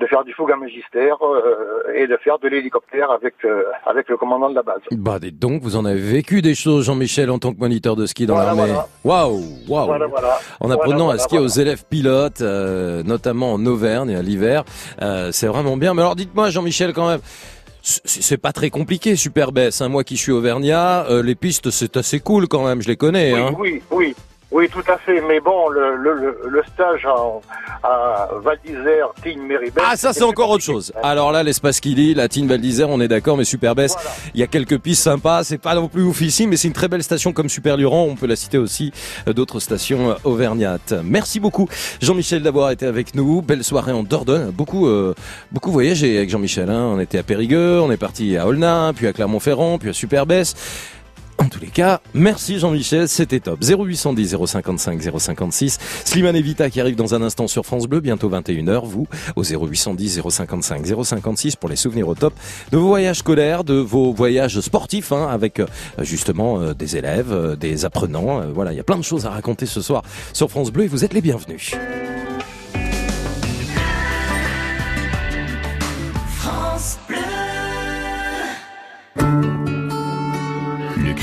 de faire du fougue à magistère euh, et de faire de l'hélicoptère avec euh, avec le commandant de la base. Bah dites donc, vous en avez vécu des choses, Jean-Michel, en tant que moniteur de ski dans l'armée. Waouh, waouh. Voilà, voilà. En apprenant Voilà, à skier voilà. aux élèves pilotes, euh, notamment en Auvergne et à l'hiver, euh, c'est vraiment bien. Mais alors dites-moi, Jean-Michel, quand même. C'est pas très compliqué, super baisse. Hein. Moi qui suis auvergnat, euh, les pistes c'est assez cool quand même, je les connais. Oui, hein. oui, oui, oui, tout à fait. Mais bon, le, le, le, stage en, à Val d'Isère, Tignes, Méribel. Ah ça c'est encore autre chose. Alors là l'espace Kili, la Tine Val d'Isère, on est d'accord, mais Super Bess, il y a quelques pistes sympas, c'est pas non plus ouf ici, mais c'est une très belle station comme Super Luran, on peut la citer aussi euh, d'autres stations euh, auvergnates. Merci beaucoup Jean-Michel d'avoir été avec nous, belle soirée en Dordogne, beaucoup euh, beaucoup voyagé avec Jean-Michel, hein. on était à Périgueux, on est parti à Aulnat, puis à Clermont-Ferrand, puis à Super Bess. En tous les cas, merci Jean-Michel, c'était top. 0810 055 056. Slimane et Vita qui arrive dans un instant sur France Bleu, bientôt 21h. Vous, au 0810 055 056 pour les souvenirs au top de vos voyages scolaires, de vos voyages sportifs, hein, avec euh, justement euh, des élèves, euh, des apprenants. Voilà, il y a plein de choses à raconter ce soir sur France Bleu et vous êtes les bienvenus.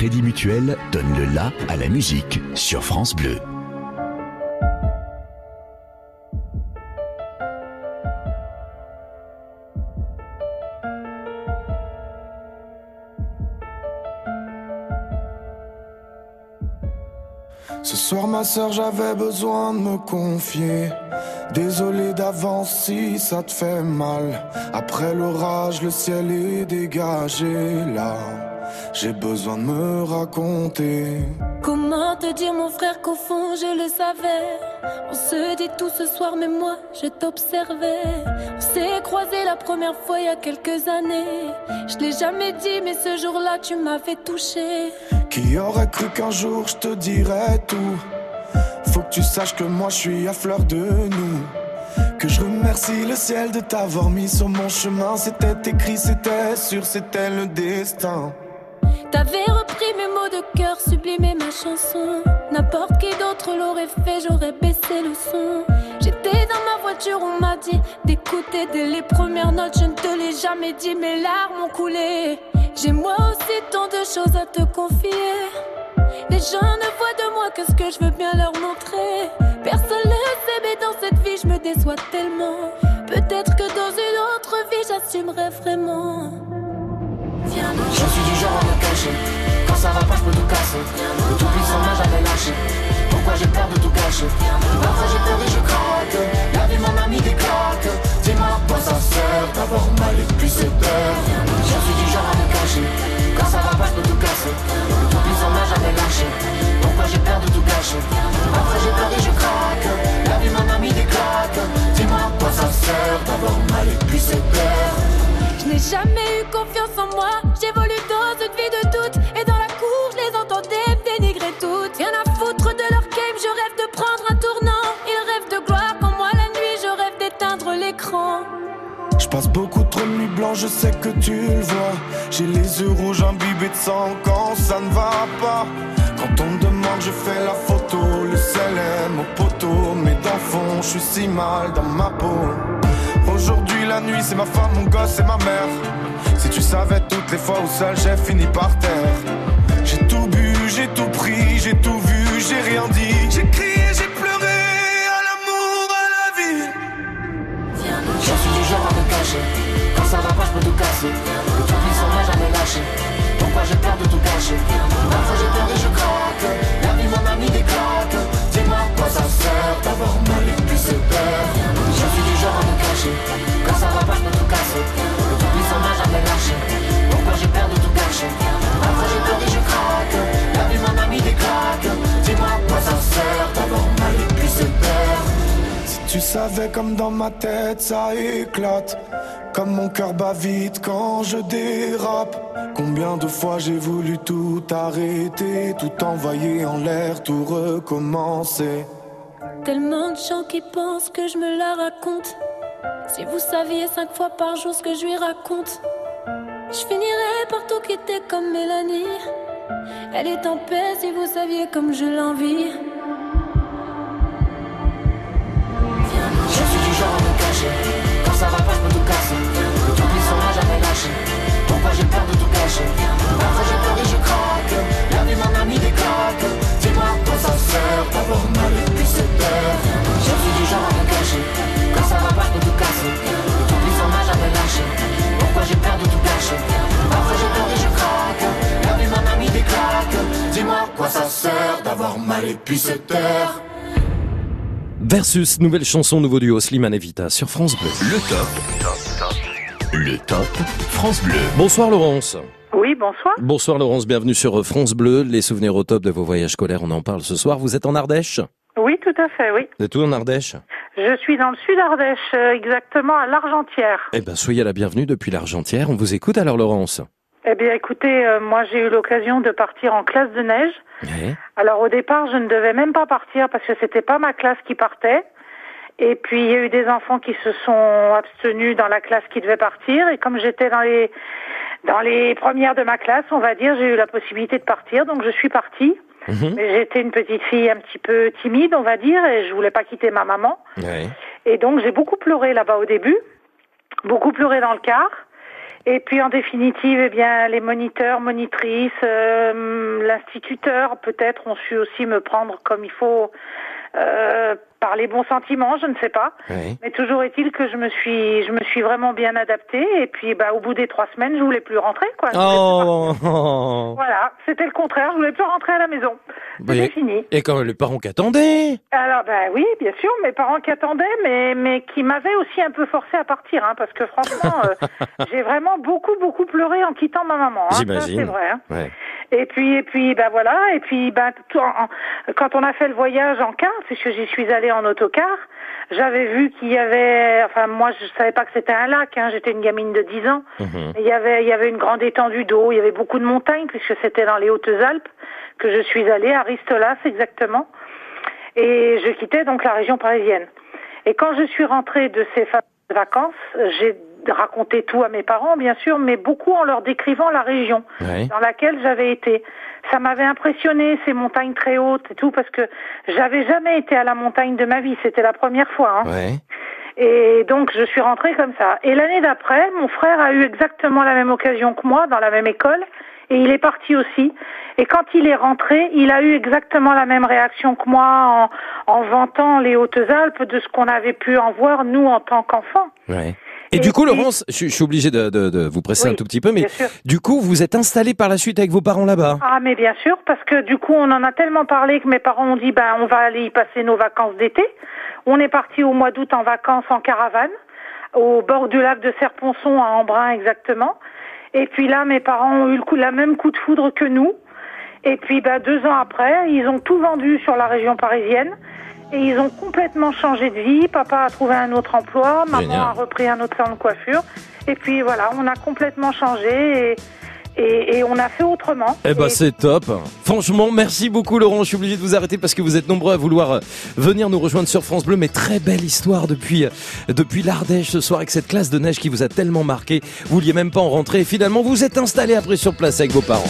Crédit Mutuel donne le la à la musique sur France Bleu. Ce soir, ma soeur, j'avais besoin de me confier. Désolé d'avance si ça te fait mal. Après l'orage, le ciel est dégagé là. J'ai besoin de me raconter. Comment te dire, mon frère, qu'au fond je le savais. On se dit tout ce soir, mais moi je t'observais. On s'est croisés la première fois il y a quelques années. Je l'ai jamais dit, mais ce jour-là tu m'avais touché. Qui aurait cru qu'un jour je te dirais tout? Faut que tu saches que moi je suis à fleur de nous Que je remercie le ciel de t'avoir mis sur mon chemin C'était écrit, c'était sûr, c'était le destin T'avais repris mes mots de cœur, sublimé ma chanson. N'importe qui d'autre l'aurait fait, j'aurais baissé le son. J'étais dans ma voiture, on m'a dit d'écouter dès les premières notes. Je ne te l'ai jamais dit, mes larmes ont coulé. J'ai moi aussi tant de choses à te confier. Les gens ne voient de moi que ce que je veux bien leur montrer. Personne ne sait, mais dans cette vie, je me déçois tellement. Peut-être que dans une autre vie, j'assumerai vraiment. Je suis du genre à me cacher. Quand ça va pas, je peux tout casser. Le tout puissant m'a jamais lâché. Pourquoi j'ai peur de tout gâcher Parfois j'ai peur et je craque. La vie m'en a mis des claques. Dis-moi à quoi ça sert d'avoir mal et puis c'est peur. Je suis du genre à me cacher. Quand ça va pas, je peux tout casser. Le tout puissant m'a jamais lâché. Pourquoi j'ai peur de tout gâcher Parfois j'ai peur et je craque. La vie m'en a mis des claques. Dis-moi à quoi ça sert d'avoir mal et puis c'est peur. Je n'ai jamais eu confiance en moi. J'évolue dans une vie de doute. Et dans la cour, je les entendais me dénigrer toutes. Rien à foutre de leur game, je rêve de prendre un tournant. Ils rêvent de gloire, quand moi la nuit, je rêve d'éteindre l'écran. Je passe beaucoup trop de nuits blanches, je sais que tu le vois. J'ai les yeux rouges imbibés de sang quand ça ne va pas. Quand on me demande, je fais la photo, le est mon poteau. Mais dans fond, je suis si mal dans ma peau. Aujourd'hui, la nuit, c'est ma femme, mon gosse et ma mère. Si tu savais toutes les fois où seul j'ai fini par terre. J'ai tout bu, j'ai tout pris, j'ai tout vu, j'ai rien dit. J'ai crié, j'ai pleuré à l'amour, à la vie. Je suis du genre à me cacher. Quand ça va pas, je peux tout casser. Le tout puissant m'a jamais lâché. Pourquoi j'ai peur de tout gâcher Parfois j'ai peur et je craque. La vie m'en a mis des claques. Dis-moi quoi ça sert d'avoir mal et puis c'est peur. Je me cacher. Quand ça va pas, je tout casser. Le tout puissant m'a jamais lâché. Pourquoi j'ai peur de tout gâcher Parfois j'ai peur et je craque. La vie m'en a mis des claques. Dis-moi à quoi ça sert d'avoir mal et puis c'est peur. Si tu savais comme dans ma tête ça éclate Comme mon cœur bat vite quand je dérape Combien de fois j'ai voulu tout arrêter Tout envoyer en l'air, tout recommencer Tellement de gens qui pensent que je me la raconte. Si vous saviez cinq fois par jour ce que je lui raconte, je finirais par tout quitter comme Mélanie. Elle est en paix si vous saviez comme je l'envie. Je suis du genre à me cacher. Quand ça va pas, je tout casser. Le puissant m'a jamais lâché. Pourquoi j'ai peur de tout gâcher Parfois j'ai peur et je craque. La vie m'en a mis des claques. Dis-moi quoi ça sert mal peur. Je suis du genre à me cacher. Quand ça va pas, je peux tout casser. Le tout puissant m'a jamais lâché. Pourquoi j'ai peur de tout gâcher Parfois j'ai peur et je craque. La vie m'en a mis des claques. Dis-moi à quoi ça sert d'avoir mal et puis c'est peur. Versus, nouvelle chanson, nouveau duo Slimane et Vita sur France Bleu. Le top. Le top France Bleu. Bonsoir Laurence. Oui, bonsoir. Bonsoir Laurence, bienvenue sur France Bleu. Les souvenirs au top de vos voyages scolaires, on en parle ce soir. Vous êtes en Ardèche? Oui, tout à fait, oui. Vous êtes où en Ardèche? Je suis dans le sud Ardèche, euh, exactement à l'Argentière. Eh ben, soyez la bienvenue depuis l'Argentière. On vous écoute alors Laurence. Eh bien, écoutez, euh, moi j'ai eu l'occasion de partir en classe de neige. Ouais. Alors au départ, je ne devais même pas partir parce que c'était pas ma classe qui partait. Et puis il y a eu des enfants qui se sont abstenus dans la classe qui devait partir. Et comme j'étais dans les dans les premières de ma classe, on va dire, j'ai eu la possibilité de partir, donc je suis partie. Mhm. Mais j'étais une petite fille un petit peu timide, on va dire, et je voulais pas quitter ma maman. Ouais. Et donc j'ai beaucoup pleuré là-bas au début, beaucoup pleuré dans le car. Et puis en définitive, eh bien les moniteurs, monitrices, euh, l'instituteur peut-être ont su aussi me prendre comme il faut, euh, par les bons sentiments, je ne sais pas. Mais toujours est-il que je me suis, je me suis vraiment bien adaptée. Et puis, bah, au bout des trois semaines, je voulais plus rentrer, quoi. Oh, plus- Voilà, c'était le contraire. Je voulais plus rentrer à la maison. Bah, C'était fini. Et quand même les parents qui attendaient. Alors, bah oui, bien sûr, mes parents qui attendaient, mais, mais qui m'avaient aussi un peu forcé à partir, hein, parce que franchement, euh, j'ai vraiment beaucoup, beaucoup pleuré en quittant ma maman. Hein, J'imagine. c'est vrai. hein. Ouais. Et puis, et puis, bah voilà, et puis, bah, tout en- en- quand on a fait le voyage en car, puisque j'y suis allée en autocar, j'avais vu qu'il y avait, enfin, moi, je savais pas que c'était un lac, hein, j'étais une gamine de 10 ans. Mhm. Il y avait, il y avait une grande étendue d'eau, il y avait beaucoup de montagnes, puisque c'était dans les Hautes-Alpes que je suis allée, à Ristolas exactement. Et je quittais donc la région parisienne. Et quand je suis rentrée de ces vacances, j'ai raconté tout à mes parents, bien sûr, mais beaucoup en leur décrivant la région Ouais. dans laquelle j'avais été. Ça m'avait impressionné ces montagnes très hautes et tout parce que j'avais jamais été à la montagne de ma vie, c'était la première fois. hein. Ouais. Et donc je suis rentrée comme ça. Et l'année d'après, mon frère a eu exactement la même occasion que moi dans la même école et il est parti aussi. Et quand il est rentré, il a eu exactement la même réaction que moi en, en vantant les Hautes-Alpes de ce qu'on avait pu en voir nous en tant qu'enfants. Ouais. Et, du coup, Laurence, je, je suis obligé de, de- de vous presser Oui, un tout petit peu, mais du coup, vous êtes installé par la suite avec vos parents là-bas? Ah mais bien sûr parce que du coup on en a tellement parlé que mes parents ont dit ben on va aller y passer nos vacances d'été. On est parti au mois d'août en vacances en caravane au bord du lac de Serponçon à Embrun exactement. Et puis là mes parents ont eu le coup la même coup de foudre que nous. Et puis ben, deux ans après ils ont tout vendu sur la région parisienne. Et ils ont complètement changé de vie. Papa a trouvé un autre emploi, maman Génial. a repris un autre salon de coiffure. Et puis voilà, on a complètement changé et, et, et on a fait autrement. Eh ben Et- c'est top. Franchement, merci beaucoup Laurent. Je suis obligé de vous arrêter parce que vous êtes nombreux à vouloir euh, venir nous rejoindre sur France Bleu. Mais très belle histoire depuis euh, depuis l'Ardèche ce soir avec cette classe de neige qui vous a tellement marqué. Vous vouliez même pas en rentrer. Et finalement, vous êtes installé après sur place avec vos parents.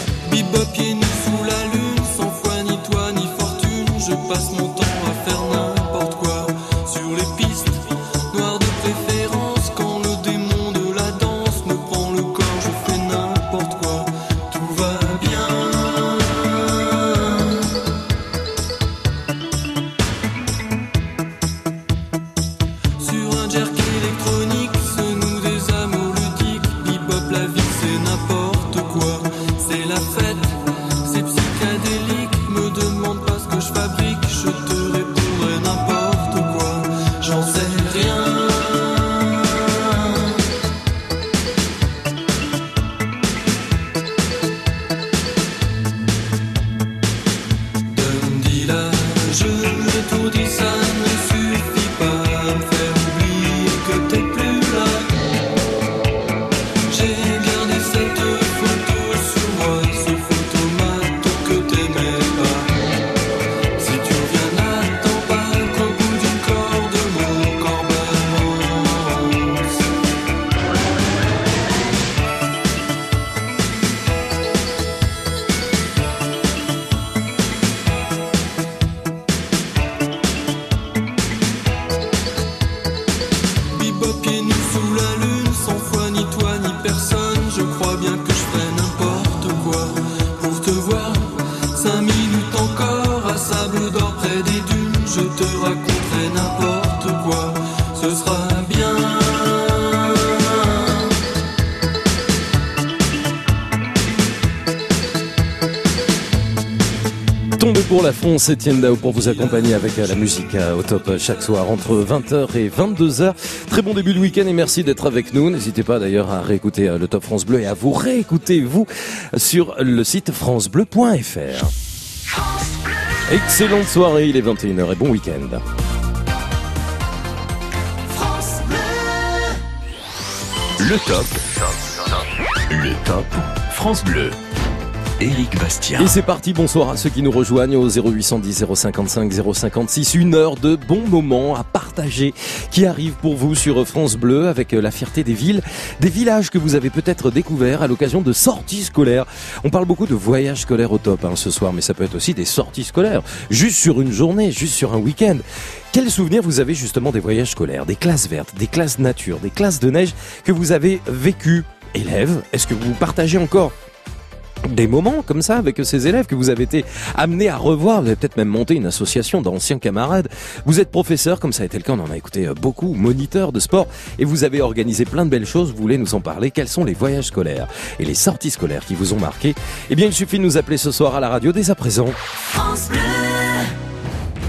France, Étienne Dao pour vous accompagner avec euh, la musique euh, au top euh, chaque soir entre 20h et 22h. Très bon début de week-end et merci d'être avec nous. N'hésitez pas d'ailleurs à réécouter le Top France Bleu et à vous réécouter vous sur le site francebleu.fr. Excellente soirée, il est 21h et bon week-end. Le top. Le top France Bleu. Éric. Et c'est parti, bonsoir à ceux qui nous rejoignent au 0810 055 056. Une heure de bons moments à partager qui arrive pour vous sur France Bleu avec la fierté des villes, des villages que vous avez peut-être découverts à l'occasion de sorties scolaires. On parle beaucoup de voyages scolaires au top hein, ce soir, mais ça peut être aussi des sorties scolaires, juste sur une journée, juste sur un week-end. Quels souvenirs vous avez justement des voyages scolaires, des classes vertes, des classes nature, des classes de neige que vous avez vécues Élèves, est-ce que vous partagez encore? Des moments comme ça avec ces élèves que vous avez été amenés à revoir. Vous avez peut-être même monté une association d'anciens camarades. Vous êtes professeur, comme ça a été le cas, on en a écouté euh, beaucoup, moniteur de sport, et vous avez organisé plein de belles choses. Vous voulez nous en parler? Quels sont les voyages scolaires et les sorties scolaires qui vous ont marqué? Eh bien, il suffit de nous appeler ce soir à la radio dès à présent.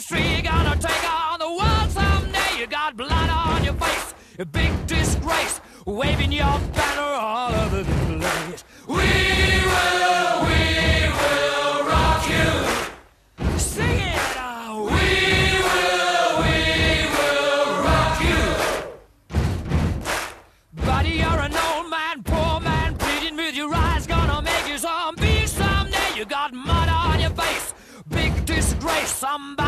shouting in the street. You're gonna take on the world someday. You got blood on your face, a big disgrace, waving your banner all over the place. We will, we will rock you. Sing it out. We will, we will rock you. Buddy, you're an old man, poor man, pleading with your eyes, gonna make you zombie someday. You got mud on your face, big disgrace. Somebody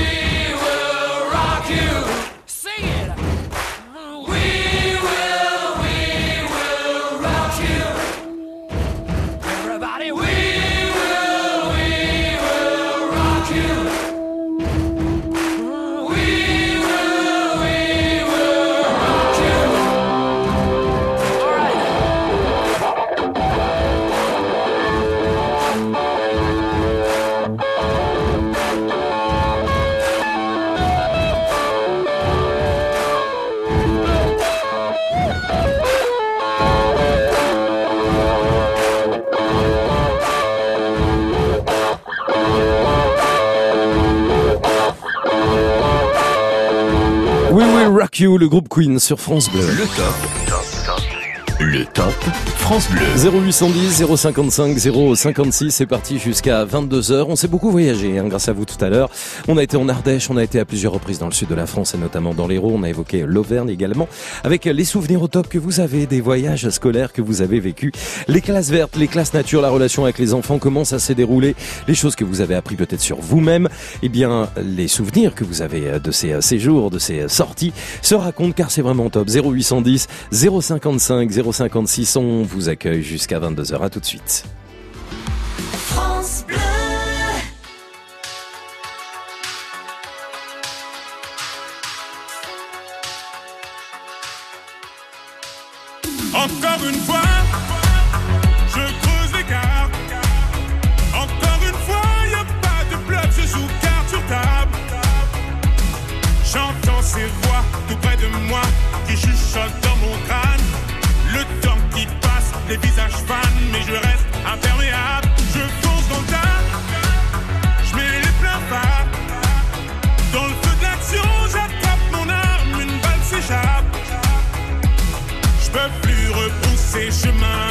You, le groupe Queen sur France Bleu. Le top. Le top France Bleu. 0810 055 056, c'est parti jusqu'à 22h. On s'est beaucoup voyagé hein, grâce à vous tout à l'heure. On a été en Ardèche, on a été à plusieurs reprises dans le sud de la France et notamment dans l'Hérault. On a évoqué l'Auvergne également avec les souvenirs au top que vous avez des voyages scolaires que vous avez vécus. Les classes vertes, les classes nature, la relation avec les enfants, comment ça s'est déroulé, les choses que vous avez appris peut-être sur vous-même. Eh bien, les souvenirs que vous avez de ces euh, séjours, de ces euh, sorties se racontent car c'est vraiment top. 0810 055 056, on vous accueille jusqu'à 22h. À tout de suite. France Bleu. Je reste imperméable. Je fonce dans le tas, je mets les pleins phares. Dans le feu de l'action, j'attrape mon arme, une balle s'échappe. Je peux plus repousser chemin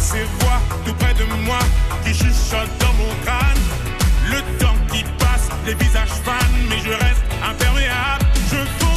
Ces voix tout près de moi qui chuchotent dans mon crâne. Le temps qui passe, les visages fans, mais je reste imperméable. Je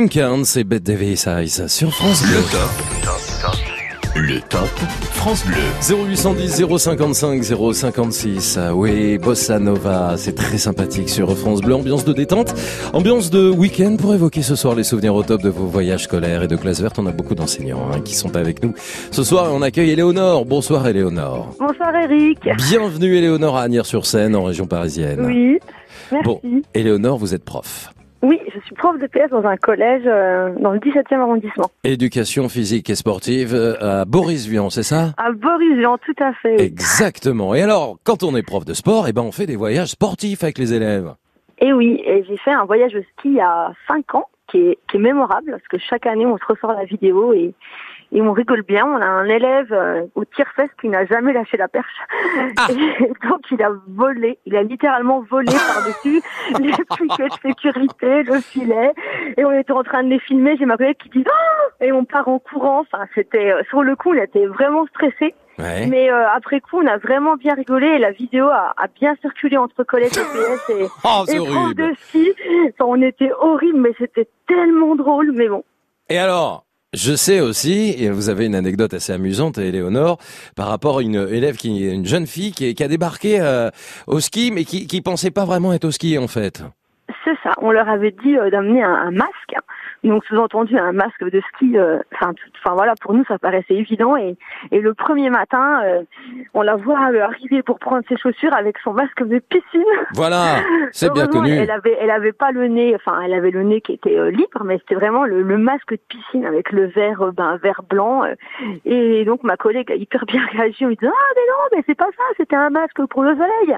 Kim Carnes et Bette Davis Eyes sur France Bleu. Le top. Le top France Bleu. 0810 055 056. Ah oui, Bossa Nova, c'est très sympathique sur France Bleu. Ambiance de détente, ambiance de week-end pour évoquer ce soir les souvenirs au top de vos voyages scolaires et de classe verte. On a beaucoup d'enseignants hein, qui sont avec nous. Ce soir, on accueille Éléonore. Bonsoir Éléonore. Bonsoir Eric. Bienvenue Éléonore à Agnières-sur-Seine en région parisienne. Oui, merci. Bon, Éléonore, vous êtes prof. Prof de PS dans un collège euh, dans le 17e arrondissement. Éducation physique et sportive euh, à Boris-Vian, c'est ça? À Boris-Jean, tout à fait. oui. Exactement. Et alors, quand on est prof de sport, eh ben on fait des voyages sportifs avec les élèves. Et oui, et j'ai fait un voyage au ski il y a 5 ans qui est, qui est mémorable parce que chaque année on se ressort la vidéo et, et on rigole bien. On a un élève euh, au tir-fest qui n'a jamais lâché la perche. Et donc il a volé, il a littéralement volé par-dessus les piquets de sécurité, le filet. Et on était en train de les filmer. J'ai ma collègue qui dit oh et on part en courant. Enfin, c'était euh, sur le coup, il était vraiment stressé. Ouais. Mais euh, après coup, on a vraiment bien rigolé et la vidéo a, a bien circulé entre collègues EPS et, Oh, et profs de. Enfin, on était horrible, mais c'était tellement drôle. Mais bon. Et alors, je sais aussi, et vous avez une anecdote assez amusante, Éléonore, par rapport à une élève qui, une jeune fille qui, qui a débarqué euh, au ski, mais qui, qui pensait pas vraiment être au ski en fait. C'est ça. On leur avait dit euh, d'amener un, un masque. Donc sous-entendu un masque de ski. euh, Enfin, enfin voilà, pour nous ça paraissait évident. Et, et le premier matin, euh, on la voit euh, arriver pour prendre ses chaussures avec son masque de piscine. Voilà, c'est bien connu. Elle avait, elle avait pas le nez. Enfin, elle avait le nez qui était euh, libre, mais c'était vraiment le, le masque de piscine avec le verre, euh, ben vert blanc. euh. et donc ma collègue a hyper bien réagi en lui disant ah mais non, mais c'est pas ça, c'était un masque pour le soleil.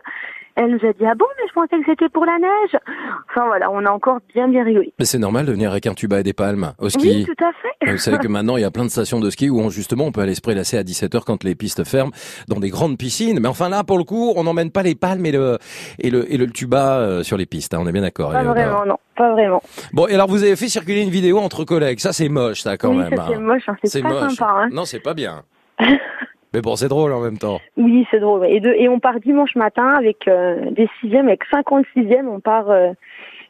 Elle nous a dit ah bon, mais je pensais que c'était pour la neige. Enfin voilà, on a encore bien bien rigolé. Mais c'est normal de venir avec un tuba et des palmes au Oui, ski. tout à fait. Vous savez que maintenant, il y a plein de stations de ski où on, justement on peut aller se prélasser à 17h quand les pistes ferment dans des grandes piscines. Mais enfin là, pour le coup, on n'emmène pas les palmes et le, et le, et le tuba euh, sur les pistes. hein, on est bien d'accord. Pas vraiment, non, pas vraiment. Bon, et alors vous avez fait circuler une vidéo entre collègues. Ça, c'est moche, ça, quand oui, même. c'est hein. moche, hein, c'est pas moche. sympa. Hein. Non, c'est pas bien. Mais bon, c'est drôle en même temps. Oui, c'est drôle. Et, de, et on part dimanche matin avec euh, des sixièmes, avec 50 sixièmes, on part euh,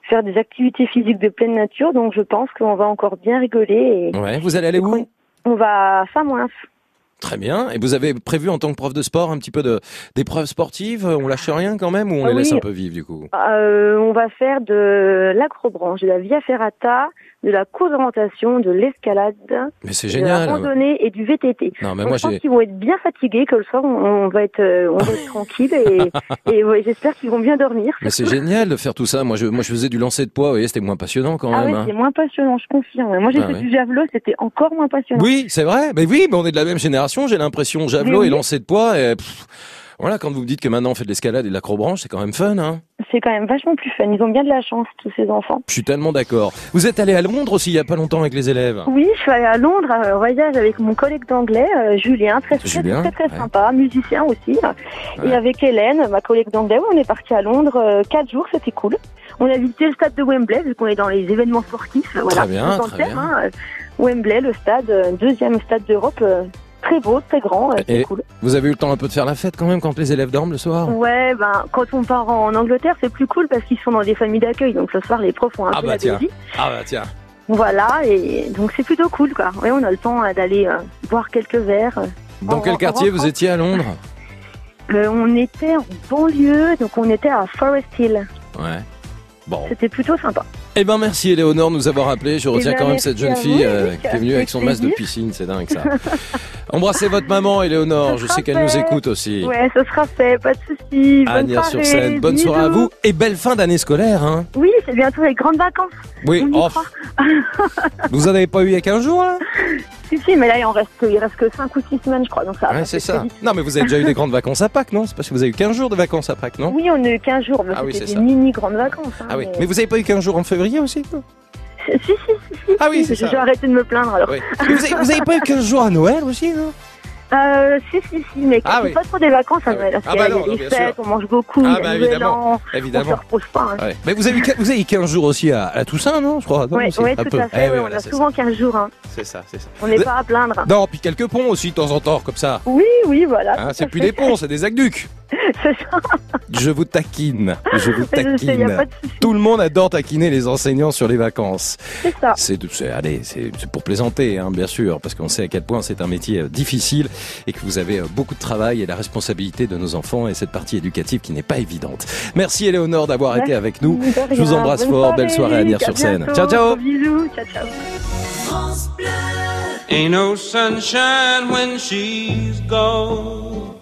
faire des activités physiques de pleine nature. Donc je pense qu'on va encore bien rigoler. Et Ouais, vous allez aller où? On va à Samoins. Très bien. Et vous avez prévu en tant que prof de sport un petit peu de d'épreuves sportives? On lâche rien quand même? Ou on Ah les laisse un peu vivre du coup? Euh, on va faire de l'acrobranche, de la via ferrata, de la course d'orientation, de l'escalade, Mais c'est de génial. la randonnée et du VTT. Non, mais Donc, moi, je pense qu'ils vont être bien fatigués, que le soir on, va être, euh, on va être tranquille et, et ouais, j'espère qu'ils vont bien dormir. Mais c'est génial de faire tout ça. Moi, je, moi, je faisais du lancer de poids. Vous voyez, c'était moins passionnant quand Ah même. ouais, hein. c'est moins passionnant, je confirme. Moi j'ai Ah fait ouais. du javelot, c'était encore moins passionnant. Oui, c'est vrai. Mais oui, mais on est de la même génération. J'ai l'impression javelot et lancer de poids. Et pff, voilà, quand vous me dites que maintenant on fait de l'escalade et de l'acrobranche, c'est quand même fun. Hein. C'est quand même vachement plus fun. Ils ont bien de la chance, tous ces enfants. Je suis tellement d'accord. Vous êtes allé à Londres aussi il y a pas longtemps avec les élèves. Oui, je suis allée à Londres euh, voyage avec mon collègue d'anglais, euh, Julien, très très Julien, très, très ouais. sympa, musicien aussi. Et avec Hélène, ma collègue d'anglais, on est parti à Londres euh, quatre jours, c'était cool. On a visité le stade de Wembley, vu qu'on est dans les événements sportifs. Voilà, bien, tout en très thème, bien. hein, Wembley, le stade, euh, deuxième stade d'Europe, très beau, très grand, euh, c'est cool. vous avez eu le temps un peu de faire la fête quand même quand les élèves dorment le soir Ouais, ben quand on part en Angleterre, c'est plus cool parce qu'ils sont dans des familles d'accueil, donc le soir les profs ont un Ah peu bah la tiens. Ah bah tiens. Voilà, et donc c'est plutôt cool quoi. Ouais, on a le temps euh, d'aller euh, boire quelques verres. Dans En- quel quartier vous étiez à Londres Euh, On était en banlieue, donc on était à Forest Hill. Ouais. Bon. C'était plutôt sympa. Eh ben merci Éléonore de nous avoir appelé. Je retiens ben, quand même cette jeune fille vous, euh, qui est venue avec son masque de piscine, c'est dingue ça. Embrassez votre maman Éléonore, je sais qu'elle nous écoute aussi. Ouais, ce sera fait, pas de soucis. Bonne sur scène, bonne soirée à vous et belle fin d'année scolaire. Hein. Oui, c'est bientôt les grandes vacances. Oui, oh, vous en avez pas eu il y a 15 jours là? Si, si, mais là il en reste, il reste que 5 ou 6 semaines, je crois. Donc ça Ouais, c'est ça. Non mais vous avez déjà eu des grandes vacances à Pâques, non? C'est parce que vous avez eu 15 jours de vacances à Pâques, non? Oui, on a eu 15 jours, mais Ah oui, c'est des ça. mini grandes vacances. hein, Ah oui, mais vous avez pas eu 15 jours en février aussi Si, si, si, si. Ah oui, c'est ça. J'ai arrêté de me plaindre alors. Oui. Mais vous, avez, vous avez pas eu 15 jours à Noël aussi, non? Euh, si, si, si, mais Ah c'est oui. pas trop des vacances à Noël. Ah bah non, fêtes, on mange beaucoup, Ah bah évidemment, an, évidemment. on se repose pas. hein. Ouais. Mais vous avez, eu- vous avez eu 15 jours aussi à, à Toussaint, non Je crois. Ouais, un tout peu. à fait, Eh oui, voilà, on a souvent 15 jours. Hein. C'est ça, c'est ça. On n'est pas à plaindre. Non, puis quelques ponts aussi de temps en temps, comme ça. Oui, oui, voilà. Hein, c'est plus des ponts, c'est des aqueducs. C'est ça. Je vous taquine. Je vous Je sais, y a taquine. pas de Tout le monde adore taquiner les enseignants sur les vacances. C'est ça. C'est, allez, c'est, c'est pour plaisanter, hein, bien sûr, parce qu'on sait à quel point c'est un métier euh, difficile et que vous avez euh, beaucoup de travail et la responsabilité de nos enfants et cette partie éducative qui n'est pas évidente. Merci Éléonore d'avoir été avec nous. Je vous embrasse Bonne fort. Belle soirée à Eric, Nières sur scène. bientôt. Ciao, ciao. Bisous. Ciao, ciao. Ain't no sunshine when she's gone.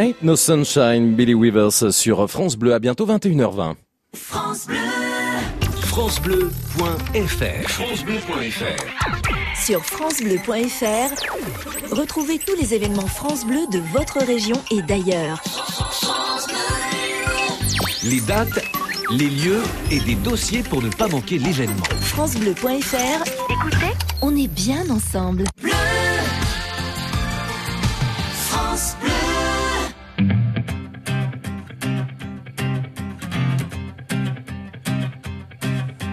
Ain't No Sunshine, Billy Weavers sur France Bleu. À bientôt 21h20. France Bleu. FranceBleu.fr. FranceBleu.fr. Sur francebleu.fr, retrouvez tous les événements France Bleu de votre région et d'ailleurs. Les dates, les lieux et des dossiers pour ne pas manquer l'événement. francebleu.fr, écoutez, on est bien ensemble.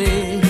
você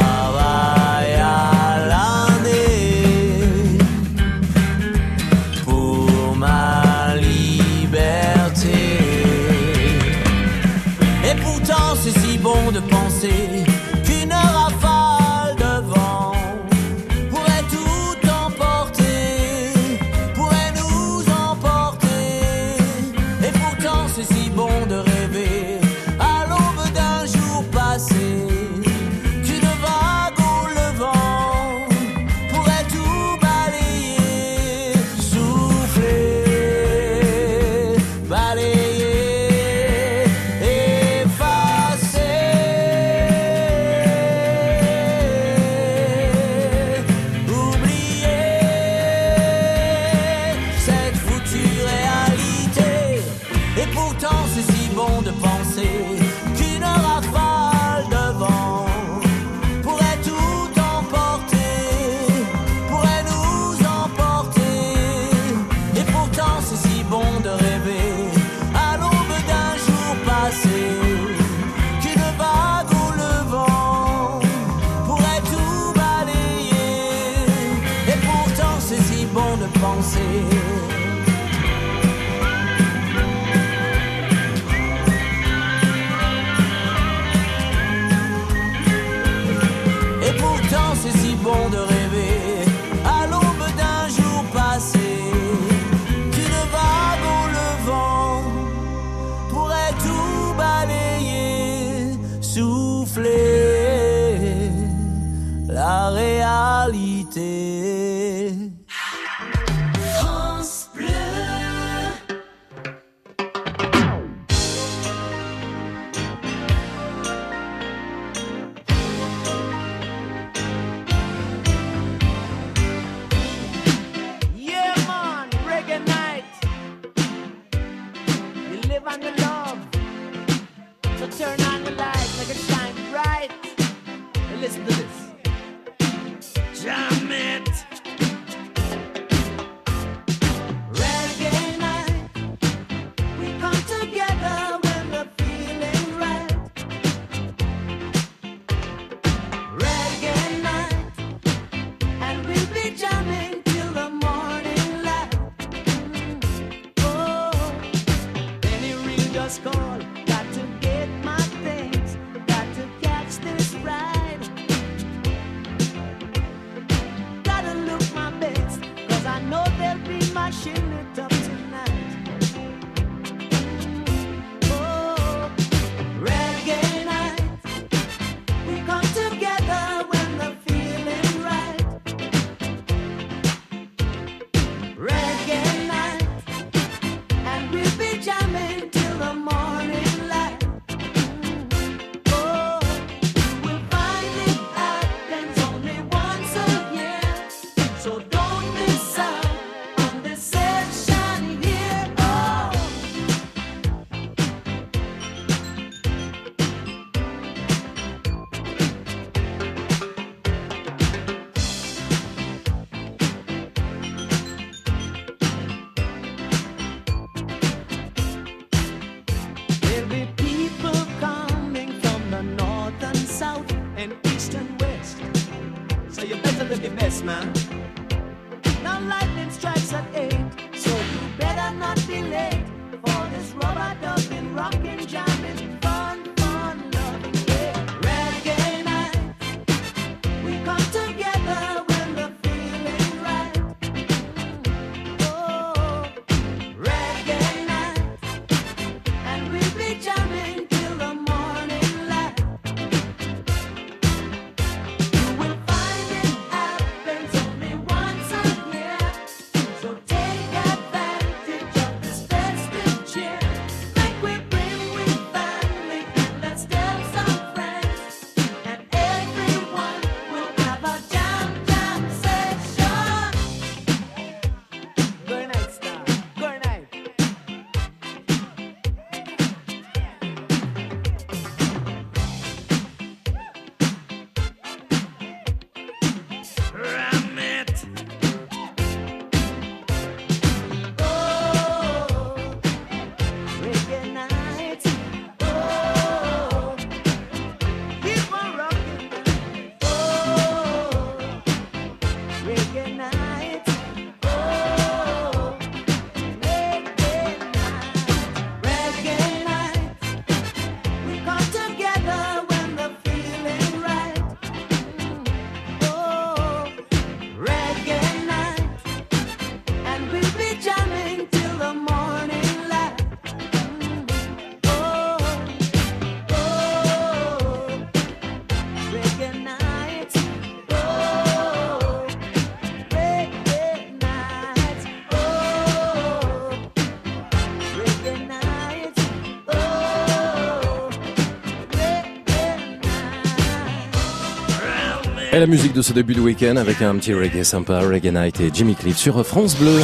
la musique de ce début de week-end avec un petit reggae sympa, Reggae Night et Jimmy Cliff sur France Bleu.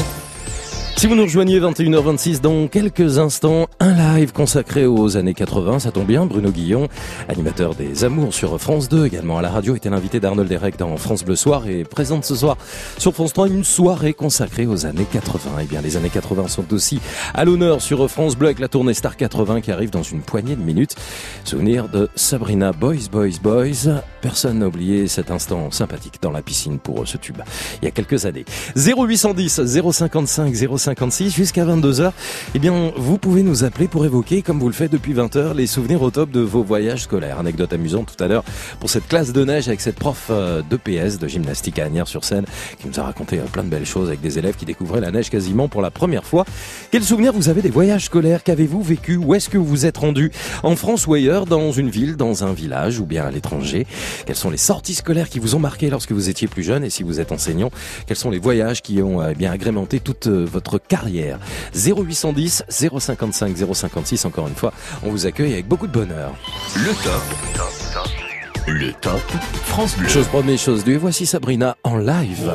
Si vous nous rejoignez 21h26 dans quelques instants, un live consacré aux années 80, ça tombe bien, Bruno Guillon, animateur des Amours sur France 2, également à la radio, était l'invité d'Arnold Derek dans France Bleu Soir et présente ce soir sur France 3 une soirée consacrée aux années 80. Eh bien, les années 80 sont aussi à l'honneur sur France Bleu avec la tournée Star 80 qui arrive dans une poignée de minutes. Souvenir de Sabrina Boys, Boys, Boys. Personne n'a oublié cet instant sympathique dans la piscine pour ce tube il y a quelques années. 0810 055 056 jusqu'à 22h. Eh bien, vous pouvez nous appeler pour évoquer, comme vous le faites depuis 20h, les souvenirs au top de vos voyages scolaires. Anecdote amusante tout à l'heure pour cette classe de neige avec cette prof euh, de PS, de gymnastique à Agnières-sur-Seine, qui nous a raconté euh, plein de belles choses avec des élèves qui découvraient la neige quasiment pour la première fois. Quel souvenir vous avez des voyages scolaires? Qu'avez-vous vécu? Où est-ce que vous vous êtes rendu? En France ou ailleurs Dans une ville, dans un village ou bien à l'étranger? Quelles sont les sorties scolaires qui vous ont marqué lorsque vous étiez plus jeune? Et si vous êtes enseignant, quels sont les voyages qui ont euh, bien agrémenté toute euh, votre carrière 0810 055 056, encore une fois, on vous accueille avec beaucoup de bonheur. Le top. Le top France Bleu. Chose première, chose due, voici Sabrina en live.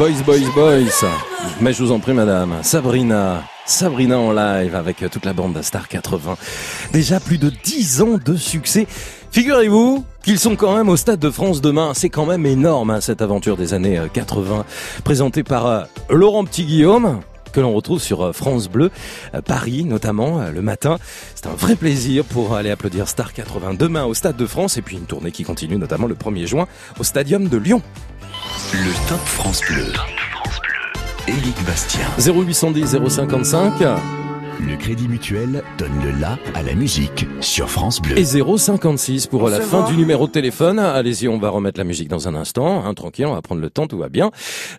Boys, boys, boys. Mais je vous en prie, madame. Sabrina. Sabrina en live avec toute la bande de Star 80. Déjà plus de 10 ans de succès. Figurez-vous qu'ils sont quand même au Stade de France demain. C'est quand même énorme, hein, cette aventure des années euh, 80. Présentée par euh, Laurent Petit-Guillaume que l'on retrouve sur euh, France Bleu, euh, Paris notamment, euh, le matin. C'est un vrai plaisir pour aller applaudir Star 80 demain au Stade de France et puis une tournée qui continue notamment le 1er juin au Stadium de Lyon. Le Top France Bleu. Éric Bastien. 0810 055 Le Crédit Mutuel donne le la à la musique sur France Bleu. et 056 pour la fin du numéro de téléphone. Allez-y, on va remettre la musique dans un instant. Hein, tranquille, on va prendre le temps, tout va bien.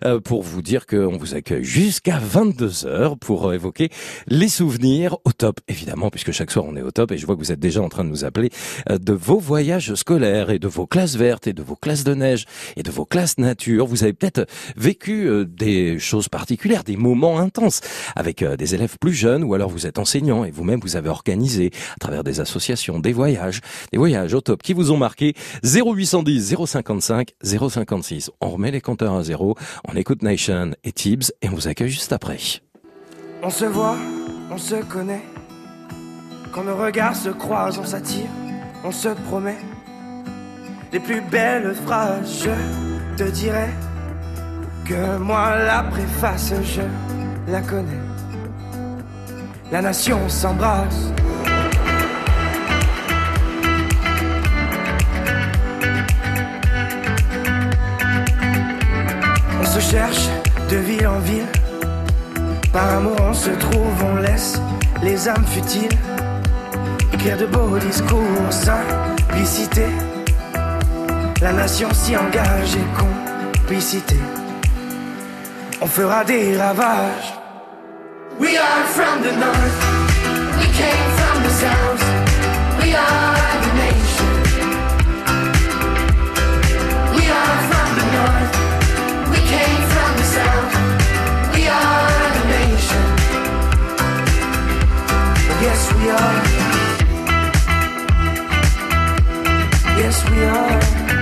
Euh, pour vous dire qu'on vous accueille jusqu'à 22h pour euh, évoquer les souvenirs au top, évidemment, puisque chaque soir on est au top. Et je vois que vous êtes déjà en train de nous appeler euh, de vos voyages scolaires et de vos classes vertes et de vos classes de neige et de vos classes nature. Vous avez peut-être vécu euh, des choses particulières, des moments intenses avec euh, des élèves plus jeunes ou alors vous êtes enseignant et vous-même vous avez organisé à travers des associations des voyages, des voyages au top qui vous ont marqué 0810 055 056. On remet les compteurs à zéro, on écoute Nation et Tibbs et on vous accueille juste après. On se voit, on se connaît. Quand nos regards se croisent, on s'attire, on se promet. Les plus belles phrases, je te dirai que moi la préface, je la connais. La nation s'embrasse. On se cherche de ville en ville. Par amour on se trouve, on laisse les âmes futiles écrire de beaux discours, simplicité. La nation s'y engage et complicité. On fera des ravages. We are from the north. We came from the south. We are the nation. We are from the north. We came from the south. We are the nation. Yes, we are. Yes, we are.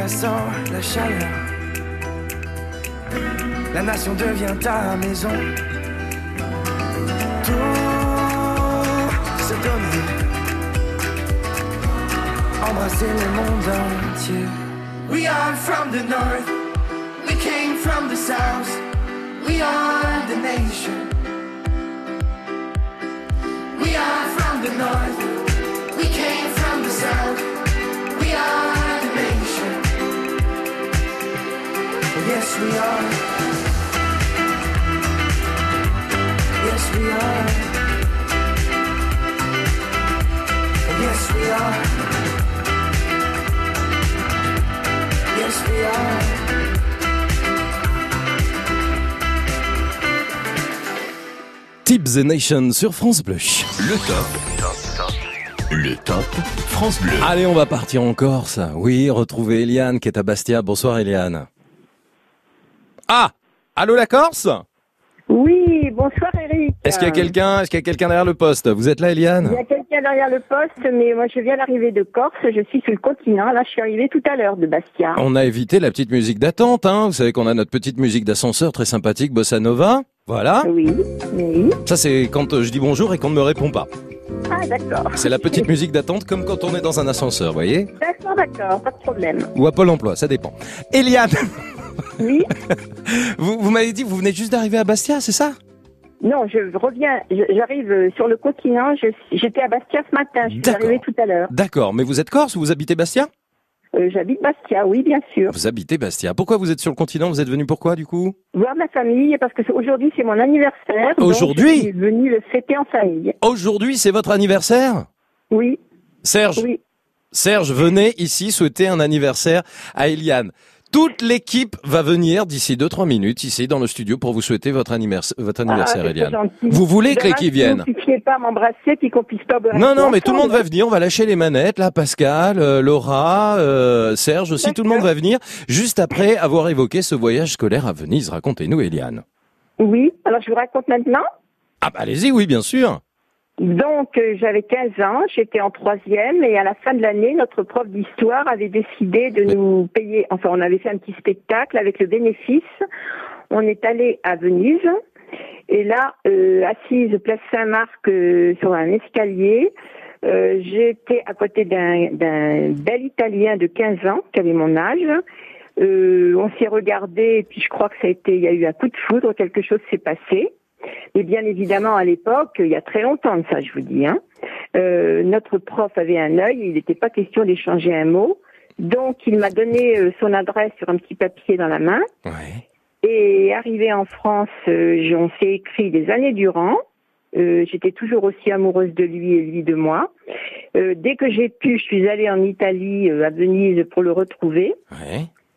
La chaleur La nation devient ta maison. Tout se donner, embrasser le monde entier. We are from the north. We came from the south. We are the nation. We are from the north. We came from the south. Yes, we are. Yes, we are. Yes, we are. Yes, we are. Tibbs and Nation sur France Bleu. Le top. Le top France Bleu. Allez, on va partir en Corse. Oui, retrouver Eliane qui est à Bastia. Bonsoir Eliane. Ah Allô la Corse? Oui, bonsoir Eric. Est-ce qu'il y a quelqu'un Est-ce qu'il y a quelqu'un derrière le poste? Vous êtes là Il y Eliane a quelqu'un derrière le poste, mais moi je viens d'arriver de Corse, je suis sur le continent. Là, je suis arrivée tout à l'heure de Bastia. On a évité la petite musique d'attente, hein. Vous savez qu'on a notre petite musique d'ascenseur très sympathique, Bossa Nova. Voilà. Oui, oui. Ça c'est quand euh, je dis bonjour et qu'on ne me répond pas. Ah, d'accord. C'est la petite musique d'attente comme quand on est dans un ascenseur, vous voyez? D'accord, d'accord, pas de problème. Ou à Pôle emploi, ça dépend. Eliane Oui. Vous, vous m'avez dit, vous venez juste d'arriver à Bastia, c'est ça? Non, je reviens, j'arrive euh, sur le continent. J'étais à Bastia ce matin, je suis arrivée tout à l'heure. D'accord, mais vous êtes corse ou vous habitez Bastia? Euh, J'habite Bastia, oui, bien sûr. Vous habitez Bastia. Pourquoi vous êtes sur le continent? Vous êtes venu pourquoi du coup? Voir ma famille, parce que c'est- aujourd'hui c'est mon anniversaire. Aujourd'hui? Je suis venue le fêter en famille. Aujourd'hui, c'est votre anniversaire? Oui. Serge Serge, venez ici souhaiter un anniversaire à Eliane. Toute l'équipe va venir d'ici 2-3 minutes ici dans le studio pour vous souhaiter votre, anniversaire, votre anniversaire, Ah, Eliane. Vous voulez que l'équipe vienne Vous ne puissiez pas m'embrasser puis qu'on puisse pas boire Non, non, mais tout le monde va venir. On va lâcher les manettes. Là, Pascal, euh, Laura, euh, Serge aussi. Tout le monde va venir juste après avoir évoqué ce voyage scolaire à Venise. Racontez-nous, Eliane. Oui, alors je vous raconte maintenant. Ah bah allez-y, oui, bien sûr. Donc, euh, j'avais 15 ans, j'étais en troisième, et à la fin de l'année, notre prof d'histoire avait décidé de nous payer, enfin, on avait fait un petit spectacle avec le bénéfice. On est allé à Venise, et là, euh, assise place Saint-Marc euh, sur un escalier, euh, j'étais à côté d'un d'un bel Italien de 15 ans, qui avait mon âge. Euh, on s'est regardé, et puis je crois que ça a été, il y a eu un coup de foudre, quelque chose s'est passé. Et bien évidemment, à l'époque, il y a très longtemps de ça, je vous dis, hein, euh, notre prof avait un œil, il n'était pas question d'échanger un mot. Donc, il m'a donné euh, son adresse sur un petit papier dans la main. Et arrivé en France, euh, on s'est écrit des années durant. Euh, J'étais toujours aussi amoureuse de lui et lui de moi. Euh, dès que j'ai pu, je suis allée en Italie, euh, à Venise, pour le retrouver.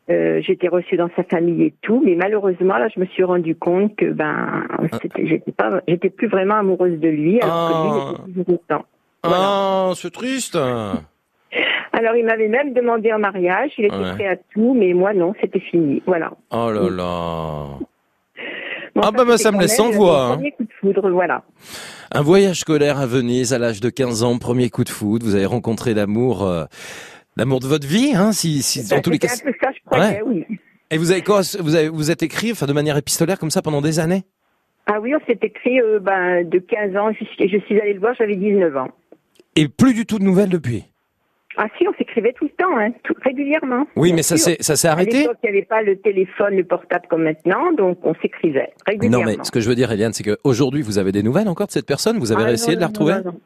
Euh, j'étais reçue dans sa famille et tout, mais malheureusement là, je me suis rendu compte que ben, c'était- j'étais pas, j'étais plus vraiment amoureuse de lui, alors que lui était toujours autant. Ah, c'est triste. Alors il m'avait même demandé en mariage, il était Ouais. prêt à tout, mais moi non, c'était fini. Voilà. Oh là là. Bon, ah bah, bah, ça me laisse sans voix. Le hein. premier coup de foudre, voilà. Un voyage scolaire à Venise à l'âge de 15 ans, premier coup de foudre. Vous avez rencontré l'amour, euh, l'amour de votre vie, hein, si, si dans Ben, tous les cas. c'était un peu ça, je croyais, oui. Et vous avez quoi Vous avez vous êtes écrit, enfin de manière épistolaire comme ça pendant des années? Ah oui, on s'est écrit euh, ben, de 15 ans jusqu'à, je suis allée le voir, j'avais 19 ans. Et plus du tout de nouvelles depuis? Ah si, on s'écrivait tout le temps, hein, tout, régulièrement. Oui, mais ça s'est ça s'est arrêté? À l'époque, il n'y avait pas le téléphone, le portable comme maintenant, donc on s'écrivait régulièrement. Non, mais ce que je veux dire, Eliane, c'est qu'aujourd'hui, vous avez des nouvelles encore de cette personne? Vous avez Ah, réussi non, de la retrouver? non, non.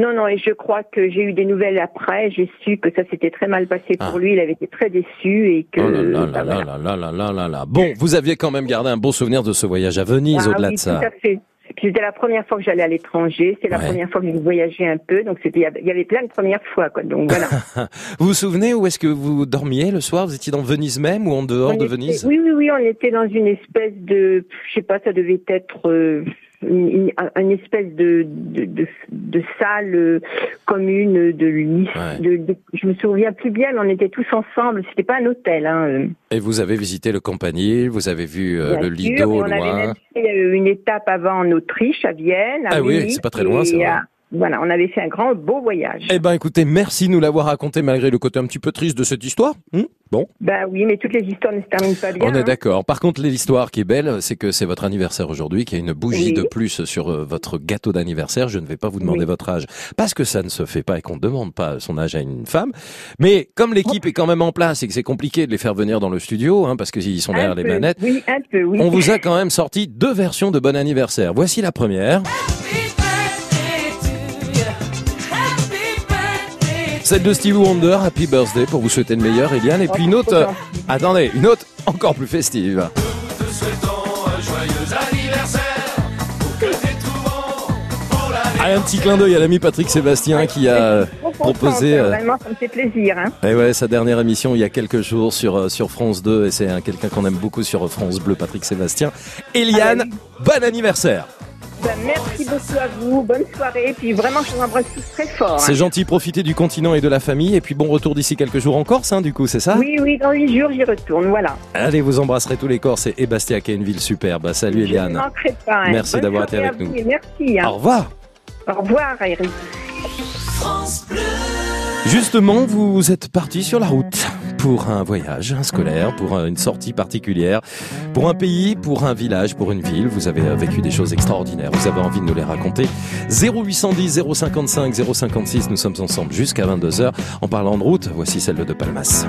Non, non, et je crois que j'ai eu des nouvelles après. J'ai su que ça s'était très mal passé pour ah. lui. Il avait été très déçu et que. Oh là là, là, là là là Bon, vous aviez quand même gardé un bon souvenir de ce voyage à Venise, ah au-delà de ça. Tout à fait. C'était la première fois que j'allais à l'étranger, c'était la première fois que je voyageais un peu, donc c'était il y avait plein de premières fois quoi. Donc voilà. vous vous souvenez où est-ce que vous dormiez le soir? Vous étiez dans Venise même ou en dehors de Venise? Oui oui oui, on était dans une espèce de je sais pas, ça devait être euh, une, espèce de de, de, de salle euh, commune de, lit- de, de- Je me souviens plus bien, mais on était tous ensemble. C'était pas un hôtel. Hein. euh. Et vous avez visité le Campanile, vous avez vu euh, le sûr, Lido et au on avait loin. même fait une étape avant en Autriche, à Vienne. À Ah oui, c'est pas très loin, c'est vrai. à- Voilà, on avait fait un grand beau voyage. Eh ben écoutez, merci de nous l'avoir raconté malgré le côté un petit peu triste de cette histoire. Hmm bon, Ben oui, mais toutes les histoires ne se terminent pas bien. on est hein. d'accord. Par contre, l'histoire qui est belle, c'est que c'est votre anniversaire aujourd'hui, qu'il y a une bougie Oui. de plus sur euh, votre gâteau d'anniversaire. Je ne vais pas vous demander Oui. votre âge, parce que ça ne se fait pas et qu'on ne demande pas son âge à une femme. Mais comme l'équipe est quand même en place et que c'est compliqué de les faire venir dans le studio, hein, parce qu'ils sont derrière Un les peu, manettes, Oui, un peu, oui. on vous a quand même sorti deux versions de bon anniversaire. Voici la première. Celle de Stevie Wonder, Happy Birthday, pour vous souhaiter le meilleur, Eliane. Et puis une autre, euh, attendez, une autre encore plus festive. Te souhaitons un joyeux anniversaire pour que t'es trouvant pour la Ah, un petit clin d'œil à l'ami Patrick Sébastien qui a Trop proposé euh, Vraiment, ça me fait plaisir. Hein. eh ouais, sa dernière émission il y a quelques jours sur, euh, sur France 2 et c'est un- quelqu'un qu'on aime beaucoup sur France Bleu, Patrick Sébastien. Eliane, bon anniversaire Ben, merci beaucoup à vous. Bonne soirée. Puis vraiment, je vous embrasse tous très fort. hein. C'est gentil, profitez du continent et de la famille et puis bon retour d'ici quelques jours en Corse, hein, du coup, c'est ça? Oui, oui, dans huit jours, j'y retourne. Voilà. Allez, vous embrasserez tous les Corses et, et Bastia qui est une ville superbe. Salut Je ne Eliane. manquerai pas. hein. Merci d'avoir été avec nous. et merci. hein. Au revoir. Au revoir, Eric. Justement, vous êtes parti sur la route pour un voyage un scolaire, pour un- une sortie particulière, pour un pays, pour un village, pour une ville. Vous avez euh, vécu des choses extraordinaires. Vous avez envie de nous les raconter. 0810 055 056, nous sommes ensemble jusqu'à 22h. En parlant de route, voici celle de Palmas.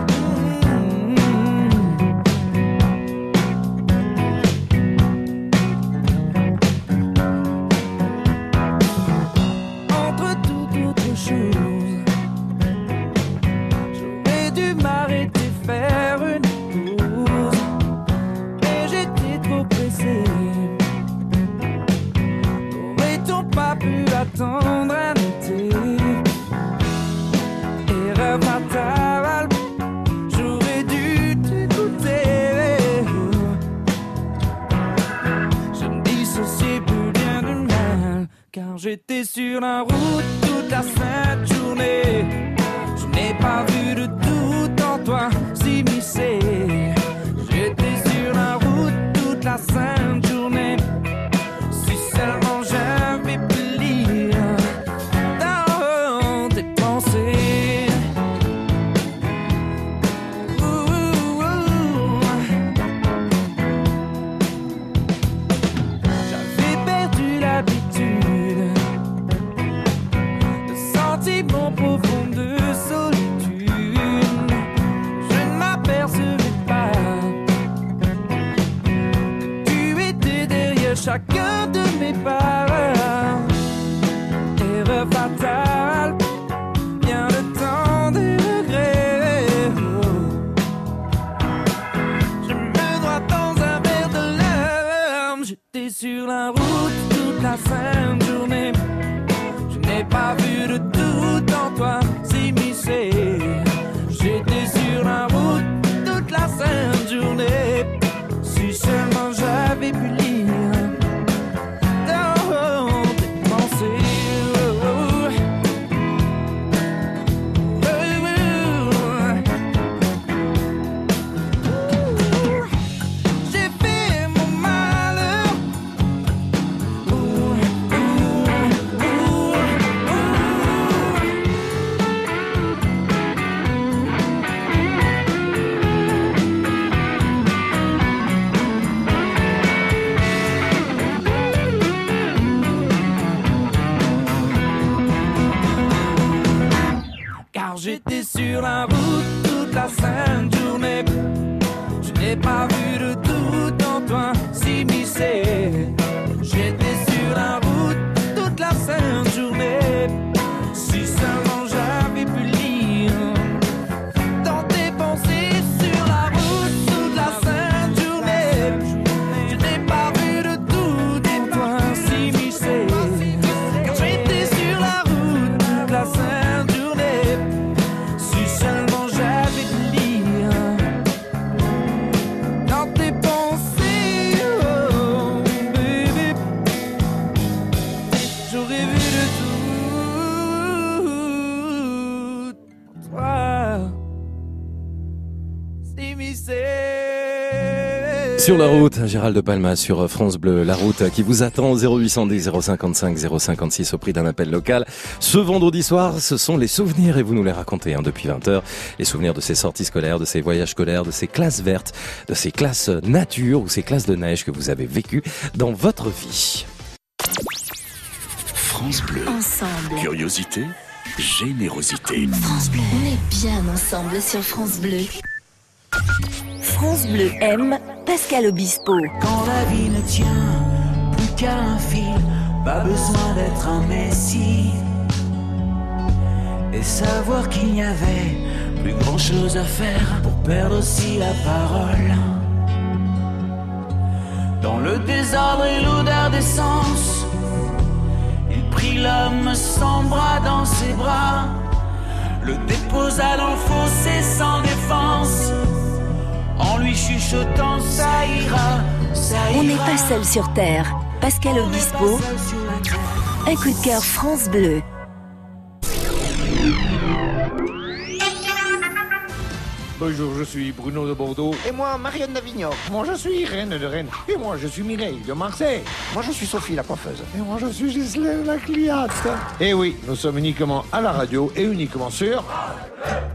Gérald de Palma sur France Bleu, la route qui vous attend 0810 055 056 au prix d'un appel local. Ce vendredi soir, ce sont les souvenirs et vous nous les racontez hein, depuis 20h. Les souvenirs de ces sorties scolaires, de ces voyages scolaires, de ces classes vertes, de ces classes nature ou ces classes de neige que vous avez vécues dans votre vie. France Bleu. Ensemble. Curiosité, générosité. France Bleu. On est bien ensemble sur France Bleu. France Bleu aime Pascal Obispo. Quand la vie ne tient plus qu'à un fil, pas besoin d'être un messie. Et savoir qu'il n'y avait plus grand chose à faire pour perdre aussi la parole. Dans le désordre et l'odeur d'essence, il prit l'homme sans bras dans ses bras, le déposa dans le fossé sans défense, en lui chuchotant ça ira, ça ira. On n'est pas seul sur Terre. Pascal Obispo. Un coup de cœur France Bleu. Bonjour, je suis Bruno de Bordeaux. Et moi, Marianne d'Avignon. Moi, je suis Reine de Rennes. Et moi, je suis Mireille de Marseille. Moi, je suis Sophie, la coiffeuse. Et moi, je suis Gisèle la cliente. Et oui, nous sommes uniquement à la radio et uniquement sur...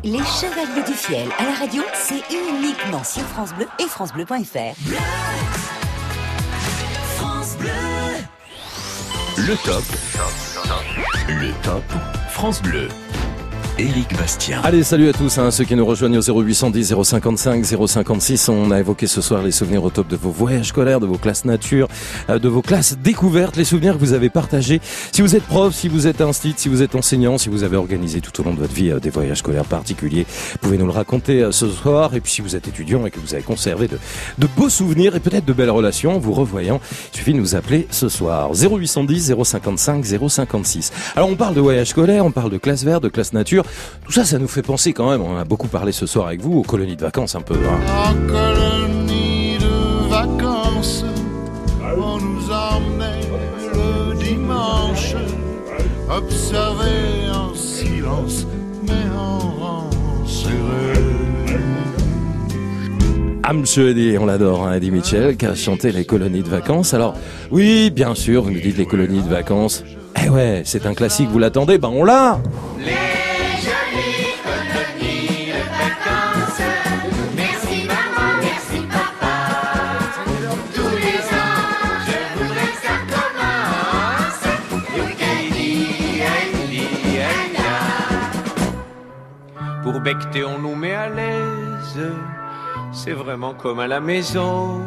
Les Chevaliers du Fiel à la radio, c'est uniquement sur France Bleu et FranceBleu.fr. France Bleu. Le top. Le top France Bleu. Éric Bastien. Allez, salut à tous, hein, ceux qui nous rejoignent au 0810 055 056. On a évoqué ce soir les souvenirs au top de vos voyages scolaires, de vos classes nature, euh, de vos classes découvertes, les souvenirs que vous avez partagés. Si vous êtes prof, si vous êtes instit, si vous êtes enseignant, si vous avez organisé tout au long de votre vie euh, des voyages scolaires particuliers, pouvez nous le raconter euh, ce soir. Et puis si vous êtes étudiant et que vous avez conservé de, de beaux souvenirs et peut-être de belles relations en vous revoyant, il suffit de nous appeler ce soir. 0810 055 056. Alors on parle de voyages scolaires, on parle de classe verte, de classe nature. Tout ça, ça nous fait penser quand même, on a beaucoup parlé ce soir avec vous, aux colonies de vacances un peu. hein. En colonie de vacances, on nous emmenait le dimanche, observer en silence, mais en serré. Amche Eddie, on l'adore, hein, Eddie Mitchell, qui a chanté les colonies de vacances. Alors, oui, bien sûr, vous nous dites les colonies de vacances. Eh ouais, c'est un classique, vous l'attendez, ben on l'a Becter, on nous met à l'aise. C'est vraiment comme à la maison.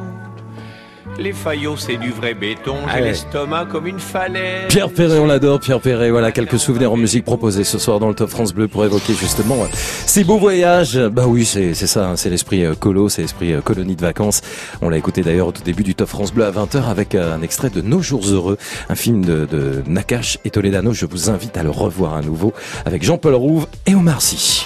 Les faillots, c'est du vrai béton. J'ai ouais. l'estomac comme une falaise. Pierre Perret, on l'adore, Pierre Perret. Voilà quelques souvenirs en musique proposés ce soir dans le Top France Bleu pour évoquer justement ces beaux voyages. Bah oui, c'est c'est ça, hein, c'est l'esprit euh, colo, c'est l'esprit euh, colonie de vacances. On l'a écouté d'ailleurs au tout début du Top France Bleu à 20h avec euh, un extrait de Nos jours heureux, un film de, de Nakache et Toledano. Je vous invite à le revoir à nouveau avec Jean-Paul Rouve et Omar Sy.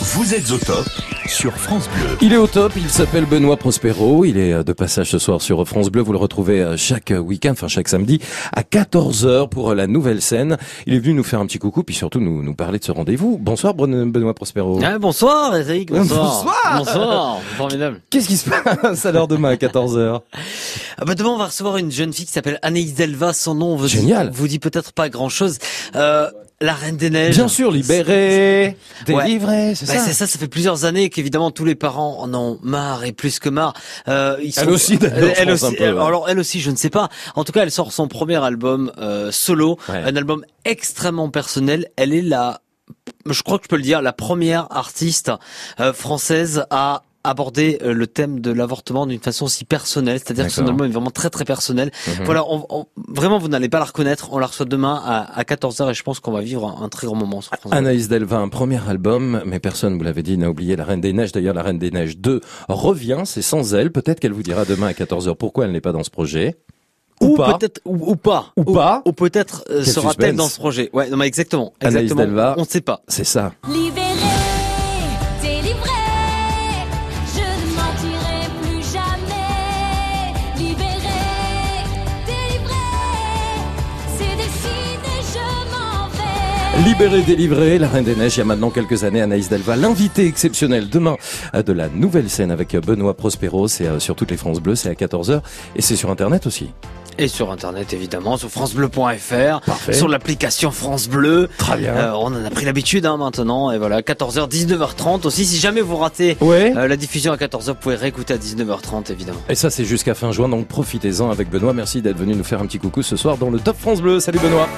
Vous êtes au top sur France Bleu. Il est au top, il s'appelle Benoît Prospero, il est de passage ce soir sur France Bleu, vous le retrouvez euh, chaque euh, week-end, enfin chaque samedi à 14h pour euh, la nouvelle scène. Il est venu nous faire un petit coucou, puis surtout nous, nous parler de ce rendez-vous. Bonsoir Benoît Prospero. Ah, bonsoir, Eric, bonsoir. Bonsoir. Bonsoir, formidable. Qu'est-ce qui se passe alors demain à 14h Ah bah demain, on va recevoir une jeune fille qui s'appelle Anaïs Delva. Son nom vous Génial. Dit, vous dit peut-être pas grand-chose. Euh, la Reine des Neiges. Bien sûr, libéré, Ouais. délivré, c'est Bah, ça C'est ça, ça fait plusieurs années qu'évidemment tous les parents en ont marre et plus que marre. Euh, ils Elle aussi, elle aussi, un peu, ouais. Alors elle aussi, je ne sais pas. En tout cas, elle sort son premier album euh, solo, Ouais. un album extrêmement personnel. Elle est la, je crois que je peux le dire, la première artiste euh, française à aborder euh, le thème de l'avortement d'une façon aussi personnelle, c'est-à-dire que son album est vraiment très très personnel. Mhm. Voilà, on, on- vraiment vous n'allez pas la reconnaître. On la reçoit demain à, à 14h et je pense qu'on va vivre un, un très grand moment sur France. Anaïs Delva, un premier album, mais personne, vous l'avez dit, n'a oublié La Reine des Neiges. D'ailleurs, La Reine des Neiges 2 revient, c'est sans elle. Peut-être qu'elle vous dira demain à 14h pourquoi elle n'est pas dans ce projet. Ou, pas. peut-être ou, ou pas Ou pas. ou peut-être euh, sera-t-elle dans ce projet ouais non mais exactement Anaïs Delva. on ne sait pas C'est ça. Libéré, délivré, La Reine des Neiges, il y a maintenant quelques années, Anaïs Delva, l'invité exceptionnel demain euh, de la nouvelle scène avec euh, Benoît Prospero, c'est euh, sur toutes les France Bleues, c'est à 14h, et c'est sur Internet aussi. et sur internet évidemment sur francebleu.fr sur l'application France Bleu Très bien. Euh, on en a pris l'habitude hein, maintenant et voilà 14h 19h30 aussi si jamais vous ratez Ouais. euh, la diffusion à 14h vous pouvez réécouter à 19h30 évidemment Et ça, c'est jusqu'à fin juin, donc profitez-en avec Benoît. Merci d'être venu nous faire un petit coucou ce soir dans le Top France Bleu. Salut Benoît.